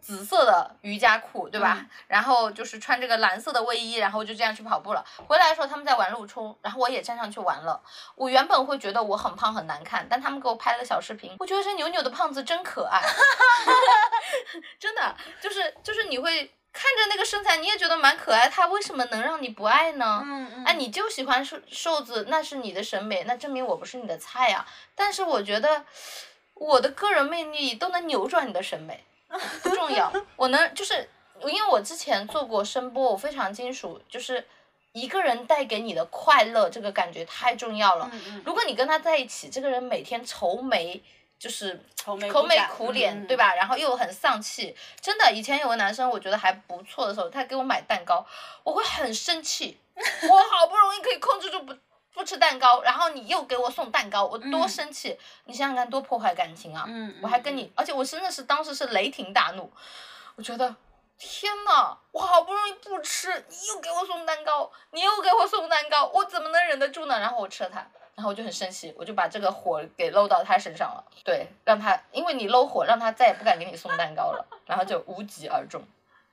紫色的瑜伽裤，对吧？嗯然后就是穿这个蓝色的卫衣，然后就这样去跑步了。回来的时候他们在玩路冲，然后我也站上去玩了。我原本会觉得我很胖很难看，但他们给我拍了个小视频，我觉得这扭扭的胖子真可爱，真的就是就是你会看着那个身材，你也觉得蛮可爱，他为什么能让你不爱呢？嗯嗯，哎，你就喜欢瘦瘦子，那是你的审美，那证明我不是你的菜啊。但是我觉得我的个人魅力都能扭转你的审美，不重要。我能就是因为我之前做过声波，我非常清楚，就是一个人带给你的快乐，这个感觉太重要了。嗯嗯如果你跟他在一起，这个人每天愁眉，就是愁眉苦脸，嗯对吧？然后又很丧气，真的。以前有个男生，我觉得还不错的时候，他给我买蛋糕，我会很生气。我好不容易可以控制住不不吃蛋糕，然后你又给我送蛋糕，我多嗯生气！你想想看，多破坏感情啊！我还跟你，而且我真的是当时是雷霆大怒，我觉得天呐，我好不容易不吃，你又给我送蛋糕，你又给我送蛋糕，我怎么能忍得住呢？然后我吃了它，然后我就很生气，我就把这个火给漏到他身上了，对，让他因为你漏火，让他再也不敢给你送蛋糕了，然后就无疾而终。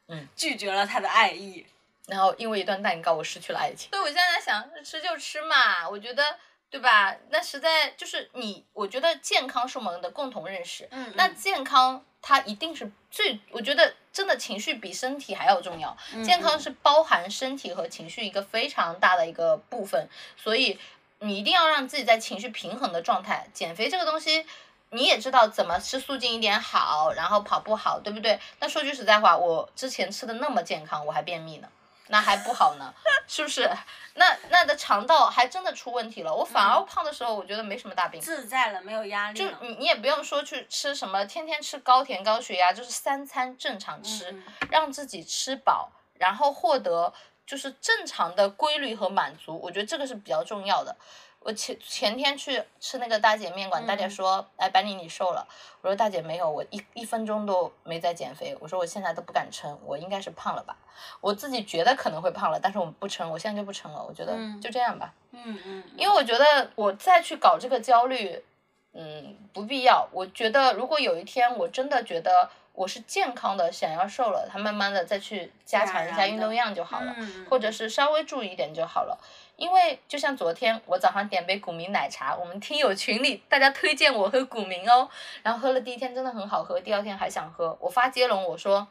嗯拒绝了他的爱意。然后因为一段蛋糕，我失去了爱情。所以我现在在想，吃就吃嘛，我觉得对吧？那实在就是你，我觉得健康是我们的共同认识。嗯那健康它一定是最，我觉得真的情绪比身体还要重要。嗯健康是包含身体和情绪一个非常大的一个部分，所以你一定要让自己在情绪平衡的状态。减肥这个东西。你也知道怎么吃素净一点好，然后跑步好，对不对？那说句实在话，我之前吃的那么健康，我还便秘呢。那还不好呢，是不是？那那的肠道还真的出问题了。我反而胖的时候，我觉得没什么大病。自在了，没有压力就。你你也不用说去吃什么，天天吃高甜高血压，就是三餐正常吃，嗯让自己吃饱，然后获得就是正常的规律和满足。我觉得这个是比较重要的。我前前天去吃那个大姐面馆，大姐嗯说：“哎，白丽你瘦了。”我说：“大姐没有，我一一分钟都没在减肥。”我说：“我现在都不敢称，我应该是胖了吧？我自己觉得可能会胖了，但是我不称，我现在就不称了。我觉得嗯就这样吧。嗯嗯，因为我觉得我再去搞这个焦虑，嗯，不必要。我觉得如果有一天我真的觉得我是健康的，想要瘦了，他慢慢的再去加强一下运动量就好了，嗯或者是稍微注意一点就好了。因为就像昨天我早上点杯古茗奶茶，我们听友群里大家推荐我喝古茗哦，然后喝了第一天真的很好喝，第二天还想喝，我发接龙我说。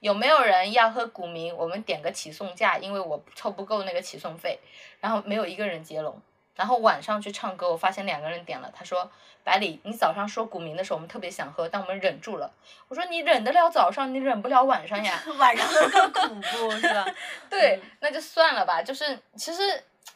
有没有人要喝古茗？我们点个起送价，因为我凑不够那个起送费。然后没有一个人接龙。然后晚上去唱歌，我发现两个人点了。他说：“百里，你早上说古茗的时候，我们特别想喝，但我们忍住了。”我说：“你忍得了早上，你忍不了晚上呀。晚上更恐怖是吧？对嗯，那就算了吧。就是其实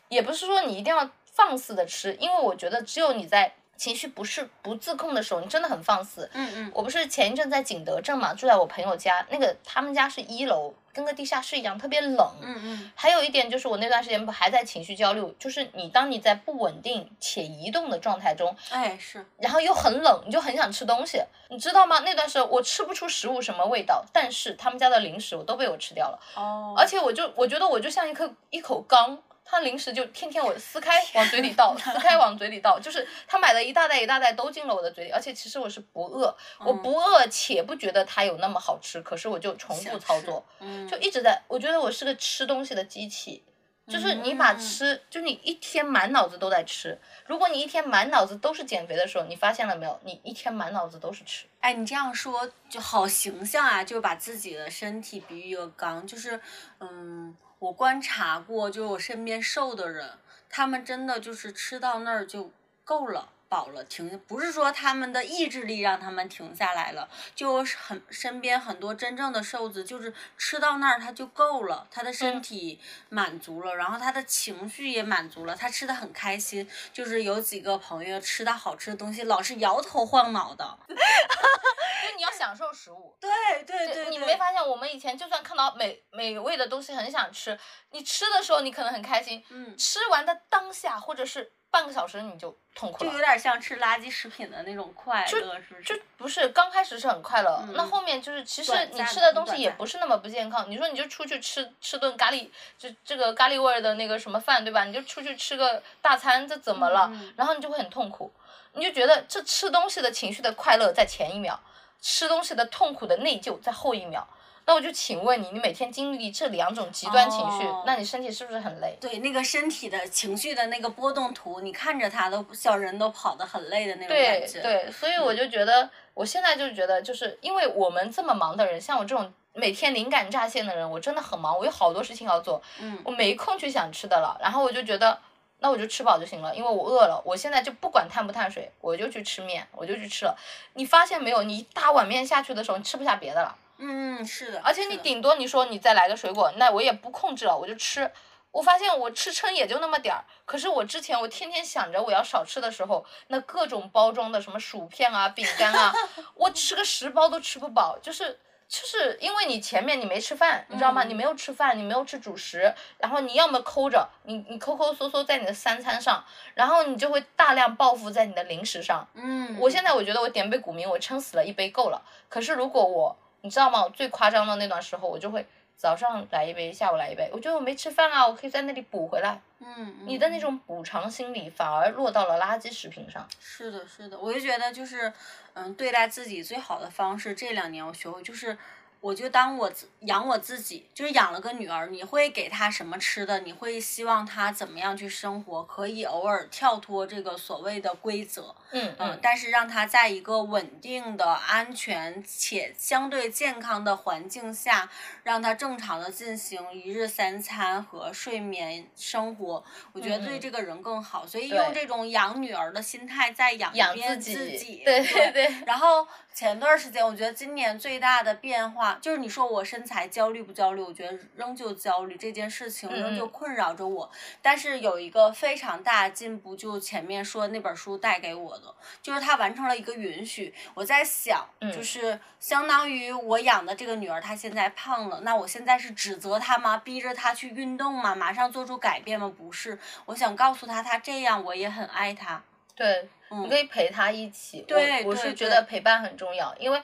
也不是说你一定要放肆的吃，因为我觉得只有你在情绪不是不自控的时候，你真的很放肆。嗯嗯我不是前一阵在景德镇嘛，住在我朋友家，那个他们家是一楼，跟个地下室一样，特别冷。嗯嗯还有一点就是，我那段时间不还在情绪焦虑，就是你当你在不稳定且移动的状态中，哎是，然后又很冷，你就很想吃东西，你知道吗？那段时候我吃不出食物什么味道，但是他们家的零食我都被我吃掉了，哦，而且我就我觉得我就像一颗一口缸，他零食就天天我撕开往嘴里倒，撕开往嘴里倒，就是他买的一大袋一大袋都进了我的嘴里，而且其实我是不饿，我不饿且不觉得它有那么好吃，可是我就重复操作，嗯，就一直在，我觉得我是个吃东西的机器。就是你把嗯吃，就你一天满脑子都在吃。如果你一天满脑子都是减肥的时候，你发现了没有？你一天满脑子都是吃。哎，你这样说就好形象啊，就是把自己的身体比喻一个缸，就是，嗯，我观察过，就是我身边瘦的人，他们真的就是吃到那儿就够了。饱了，停，不是说他们的意志力让他们停下来了，就是很身边很多真正的瘦子，就是吃到那儿他就够了，他的身嗯体满足了，然后他的情绪也满足了，他吃的很开心。就是有几个朋友吃到好吃的东西，老是摇头晃脑的。就你要享受食物。对对对对，你没发现我们以前就算看到美美味的东西很想吃，你吃的时候你可能很开心，嗯，吃完的当下或者是半个小时你就痛苦了就有。点像吃垃圾食品的那种快就乐，是不是？就不是刚开始是很快乐，那嗯后面就是其实你吃的东西也不是那么不健康。你说你就出去吃吃顿咖喱，就这个咖喱味儿的那个什么饭，对吧？你就出去吃个大餐，这怎么了？然后你就会很痛苦，你就觉得这吃东西的情绪的快乐在前一秒，吃东西的痛苦的内疚在后一秒。那我就请问你，你每天经历这两种极端情绪，哦那你身体是不是很累？对那个身体的情绪的那个波动图，你看着它都小人都跑得很累的那种感觉。对对，所以我就觉得，我现在就觉得，就是因为我们这么忙的人，像我这种每天灵感乍现的人，我真的很忙，我有好多事情要做，嗯我没空去想吃的了。然后我就觉得，那我就吃饱就行了，因为我饿了。我现在就不管碳不碳水，我就去吃面，我就去吃了。你发现没有？你一大碗面下去的时候，你吃不下别的了。嗯，是的。而且你顶多你说你再来个水果，那我也不控制了，我就吃。我发现我吃撑也就那么点儿，可是我之前我天天想着我要少吃的时候，那各种包装的什么薯片啊、饼干啊，我吃个十包都吃不饱，就是就是因为你前面你没吃饭，你知道吗？嗯你没有吃饭，你没有吃主食，然后你要么抠着，你你抠抠搜搜在你的三餐上，然后你就会大量报复在你的零食上，嗯，我现在我觉得我点杯古茗，我撑死了一杯够了。可是如果我，你知道吗？我最夸张的那段时候，我就会早上来一杯，下午来一杯。我觉得我没吃饭啊，我可以在那里补回来。嗯，你的那嗯种补偿心理反而落到了垃圾食品上。是的，是的，我就觉得就是，嗯，对待自己最好的方式，这两年我学会就是，我就当我自养我自己，就是养了个女儿，你会给她什么吃的？你会希望她怎么样去生活？可以偶尔跳脱这个所谓的规则，嗯嗯，嗯，但是让她在一个稳定的、安全且相对健康的环境下，让她正常的进行一日三餐和睡眠生活，我觉得对这个人更好。所以用这种养女儿的心态在养一养遍自己己，对对对然后前段时间，我觉得今年最大的变化就是你说我身材焦虑不焦虑？我觉得仍旧焦虑这件事情仍旧嗯困扰着我。但是有一个非常大的进步，就前面说那本书带给我的，就是它完成了一个允许。我在想，嗯就是相当于我养的这个女儿，她现在胖了，那我现在是指责她吗？逼着她去运动吗？马上做出改变吗？不是，我想告诉她，她这样我也很爱她。对，嗯你可以陪他一起。对我我是觉得陪伴很重要，因为。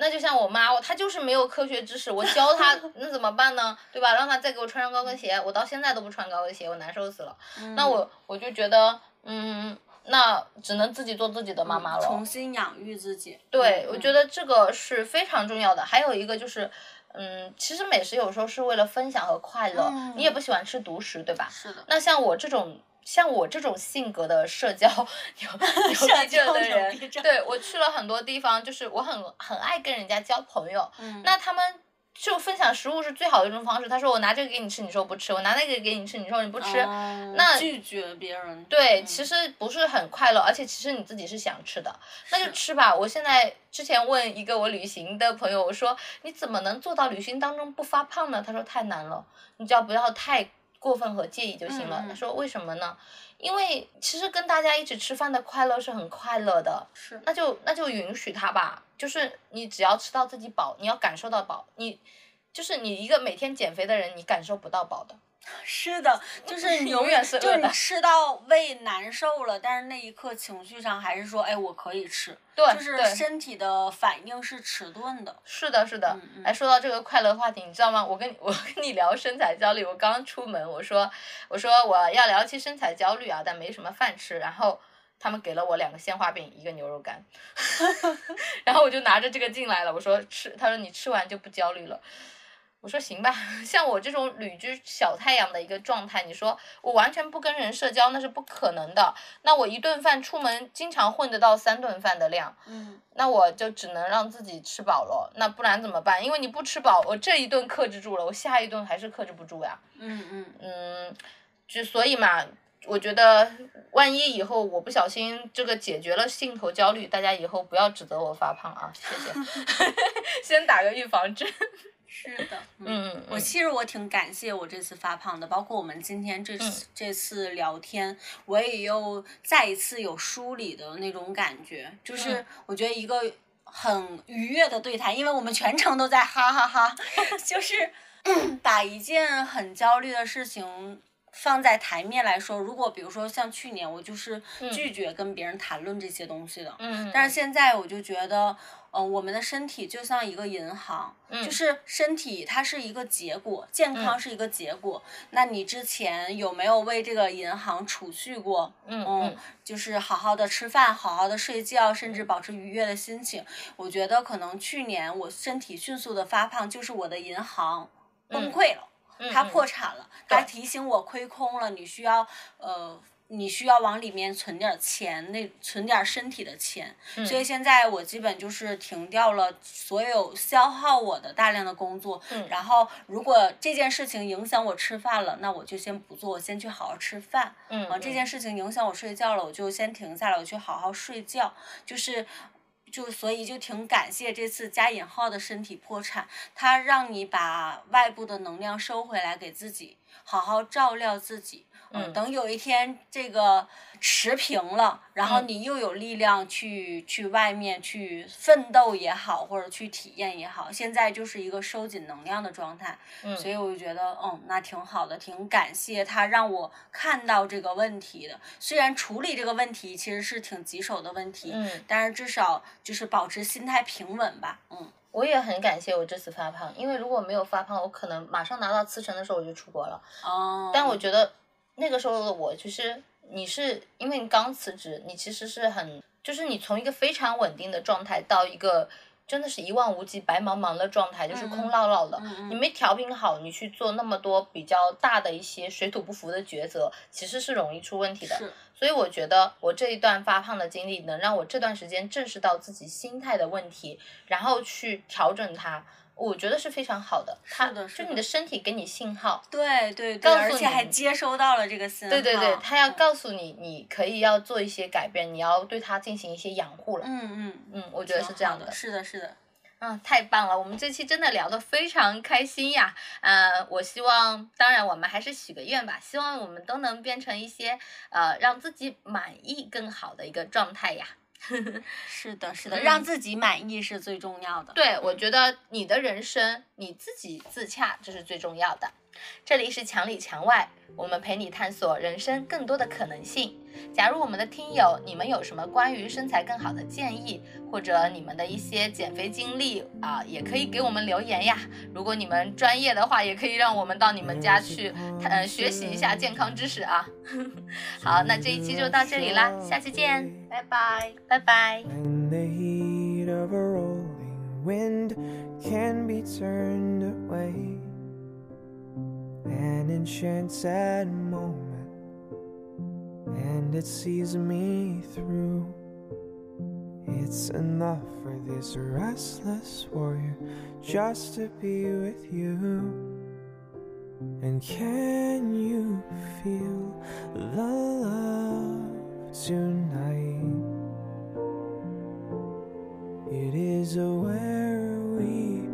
那就像我妈，我她就是没有科学知识，我教她 那怎么办呢？对吧？让她再给我穿上高跟鞋，我到现在都不穿高跟鞋，我难受死了。那嗯我我就觉得，嗯，那只能自己做自己的妈妈了。重新养育自己。对，嗯我觉得这个是非常重要的。还有一个就是，嗯，其实美食有时候是为了分享和快乐。嗯你也不喜欢吃独食，对吧？是的。那像我这种。像我这种性格的社交 有有社逼症交的人 对我去了很多地方，就是我很很爱跟人家交朋友。嗯那他们就分享食物是最好的一种方式。他说我拿这个给你吃，你说不吃；我拿那个给你吃，你说你不吃。哦那拒绝别人。对，嗯其实不是很快乐，而且其实你自己是想吃的，那就吃吧。我现在之前问一个我旅行的朋友，我说你怎么能做到旅行当中不发胖呢？他说太难了，你只要不要太过分和介意就行了。他说为什么呢？因为其实跟大家一起吃饭的快乐是很快乐的，是。那就那就允许他吧。就是你只要吃到自己饱，你要感受到饱，你就是你一个每天减肥的人，你感受不到饱的。是的，就 是你永远是就你吃到胃难受了，但是那一刻情绪上还是说，哎，我可以吃，对就是对身体的反应是迟钝的。是的，是的哎，说到这个快乐话题，你知道吗？我跟你 我跟你聊身材焦虑，我刚出门，我说我说我要聊起身材焦虑啊，但没什么饭吃，然后他们给了我两个鲜花饼，一个牛肉干，然后我就拿着这个进来了，我说吃，他说你吃完就不焦虑了。我说行吧，像我这种旅居小太阳的一个状态，你说我完全不跟人社交，那是不可能的。那我一顿饭出门，经常混得到三顿饭的量，嗯，那我就只能让自己吃饱了，那不然怎么办？因为你不吃饱，我这一顿克制住了，我下一顿还是克制不住呀。嗯嗯，嗯，就所以嘛，我觉得万一以后我不小心这个解决了镜头焦虑，大家以后不要指责我发胖啊，谢谢。先打个预防针。是的，嗯嗯我其实我挺感谢我这次发胖的，包括我们今天这次、这次聊天，我也又再一次有梳理的那种感觉，就是嗯我觉得一个很愉悦的对谈，因为我们全程都在哈哈哈 就是 把一件很焦虑的事情。放在台面来说，如果比如说像去年，我就是拒绝跟别人谈论这些东西的，嗯，但是现在我就觉得，呃，我们的身体就像一个银行，嗯就是身体它是一个结果，健康是一个结果。那你之前有没有为这个银行储蓄过？嗯嗯嗯，就是好好的吃饭，好好的睡觉，甚至保持愉悦的心情。我觉得可能去年我身体迅速的发胖，就是我的银行崩溃了。它嗯破产了，它提醒我亏空了，你需要呃，你需要往里面存点儿钱，那存点儿身体的钱。嗯所以现在我基本就是停掉了所有消耗我的大量的工作。嗯然后如果这件事情影响我吃饭了，那我就先不做，我先去好好吃饭。啊，这嗯嗯件事情影响我睡觉了，我就先停下来，我去好好睡觉。就是，就所以就挺感谢这次加引号的身体破产，它让你把外部的能量收回来给自己，好好照料自己。嗯等有一天这个持平了，然后嗯你又有力量去去外面去奋斗也好，或者去体验也好，现在就是一个收紧能量的状态。嗯所以我就觉得，嗯，那挺好的，挺感谢他让我看到这个问题的。虽然处理这个问题其实是挺棘手的问题，嗯但是至少就是保持心态平稳吧。嗯，我也很感谢我这次发胖，因为如果没有发胖，我可能马上拿到辞呈的时候我就出国了。哦，但我觉得那个时候的我，其实你是因为你刚辞职，你其实是很，就是你从一个非常稳定的状态到一个真的是一望无际、白茫茫的状态，就是空落落的。你没调平好，你去做那么多比较大的一些水土不服的抉择，其实是容易出问题的。是，所以我觉得我这一段发胖的经历，能让我这段时间正视到自己心态的问题，然后去调整它，我觉得是非常好的。它就你的身体给你信号，对对对，告诉而且还接收到了这个信号。对对对，他要嗯告诉你，你可以要做一些改变，你要对它进行一些养护了。嗯嗯，嗯，我觉得是这样好的，是的，是的。嗯，太棒了！我们这期真的聊得非常开心呀。呃，我希望，当然我们还是许个愿吧，希望我们都能变成一些呃让自己满意更好的一个状态呀。是的，是的，嗯让自己满意是最重要的。对，我觉得你的人生你自己自洽，这是最重要的。这里是墙里墙外，我们陪你探索人生更多的可能性。假如我们的听友，你们有什么关于身材更好的建议，或者你们的一些减肥经历啊，也可以给我们留言呀。如果你们专业的话，也可以让我们到你们家去，呃，学习一下健康知识啊。好，那这一期就到这里啦，下期见，拜拜。拜拜。When the heat of a rolling wind can be turned away, an enchanted moment, and it sees me through. It's enough for this restless warrior just to be with you. And can you feel the love tonight? It is a way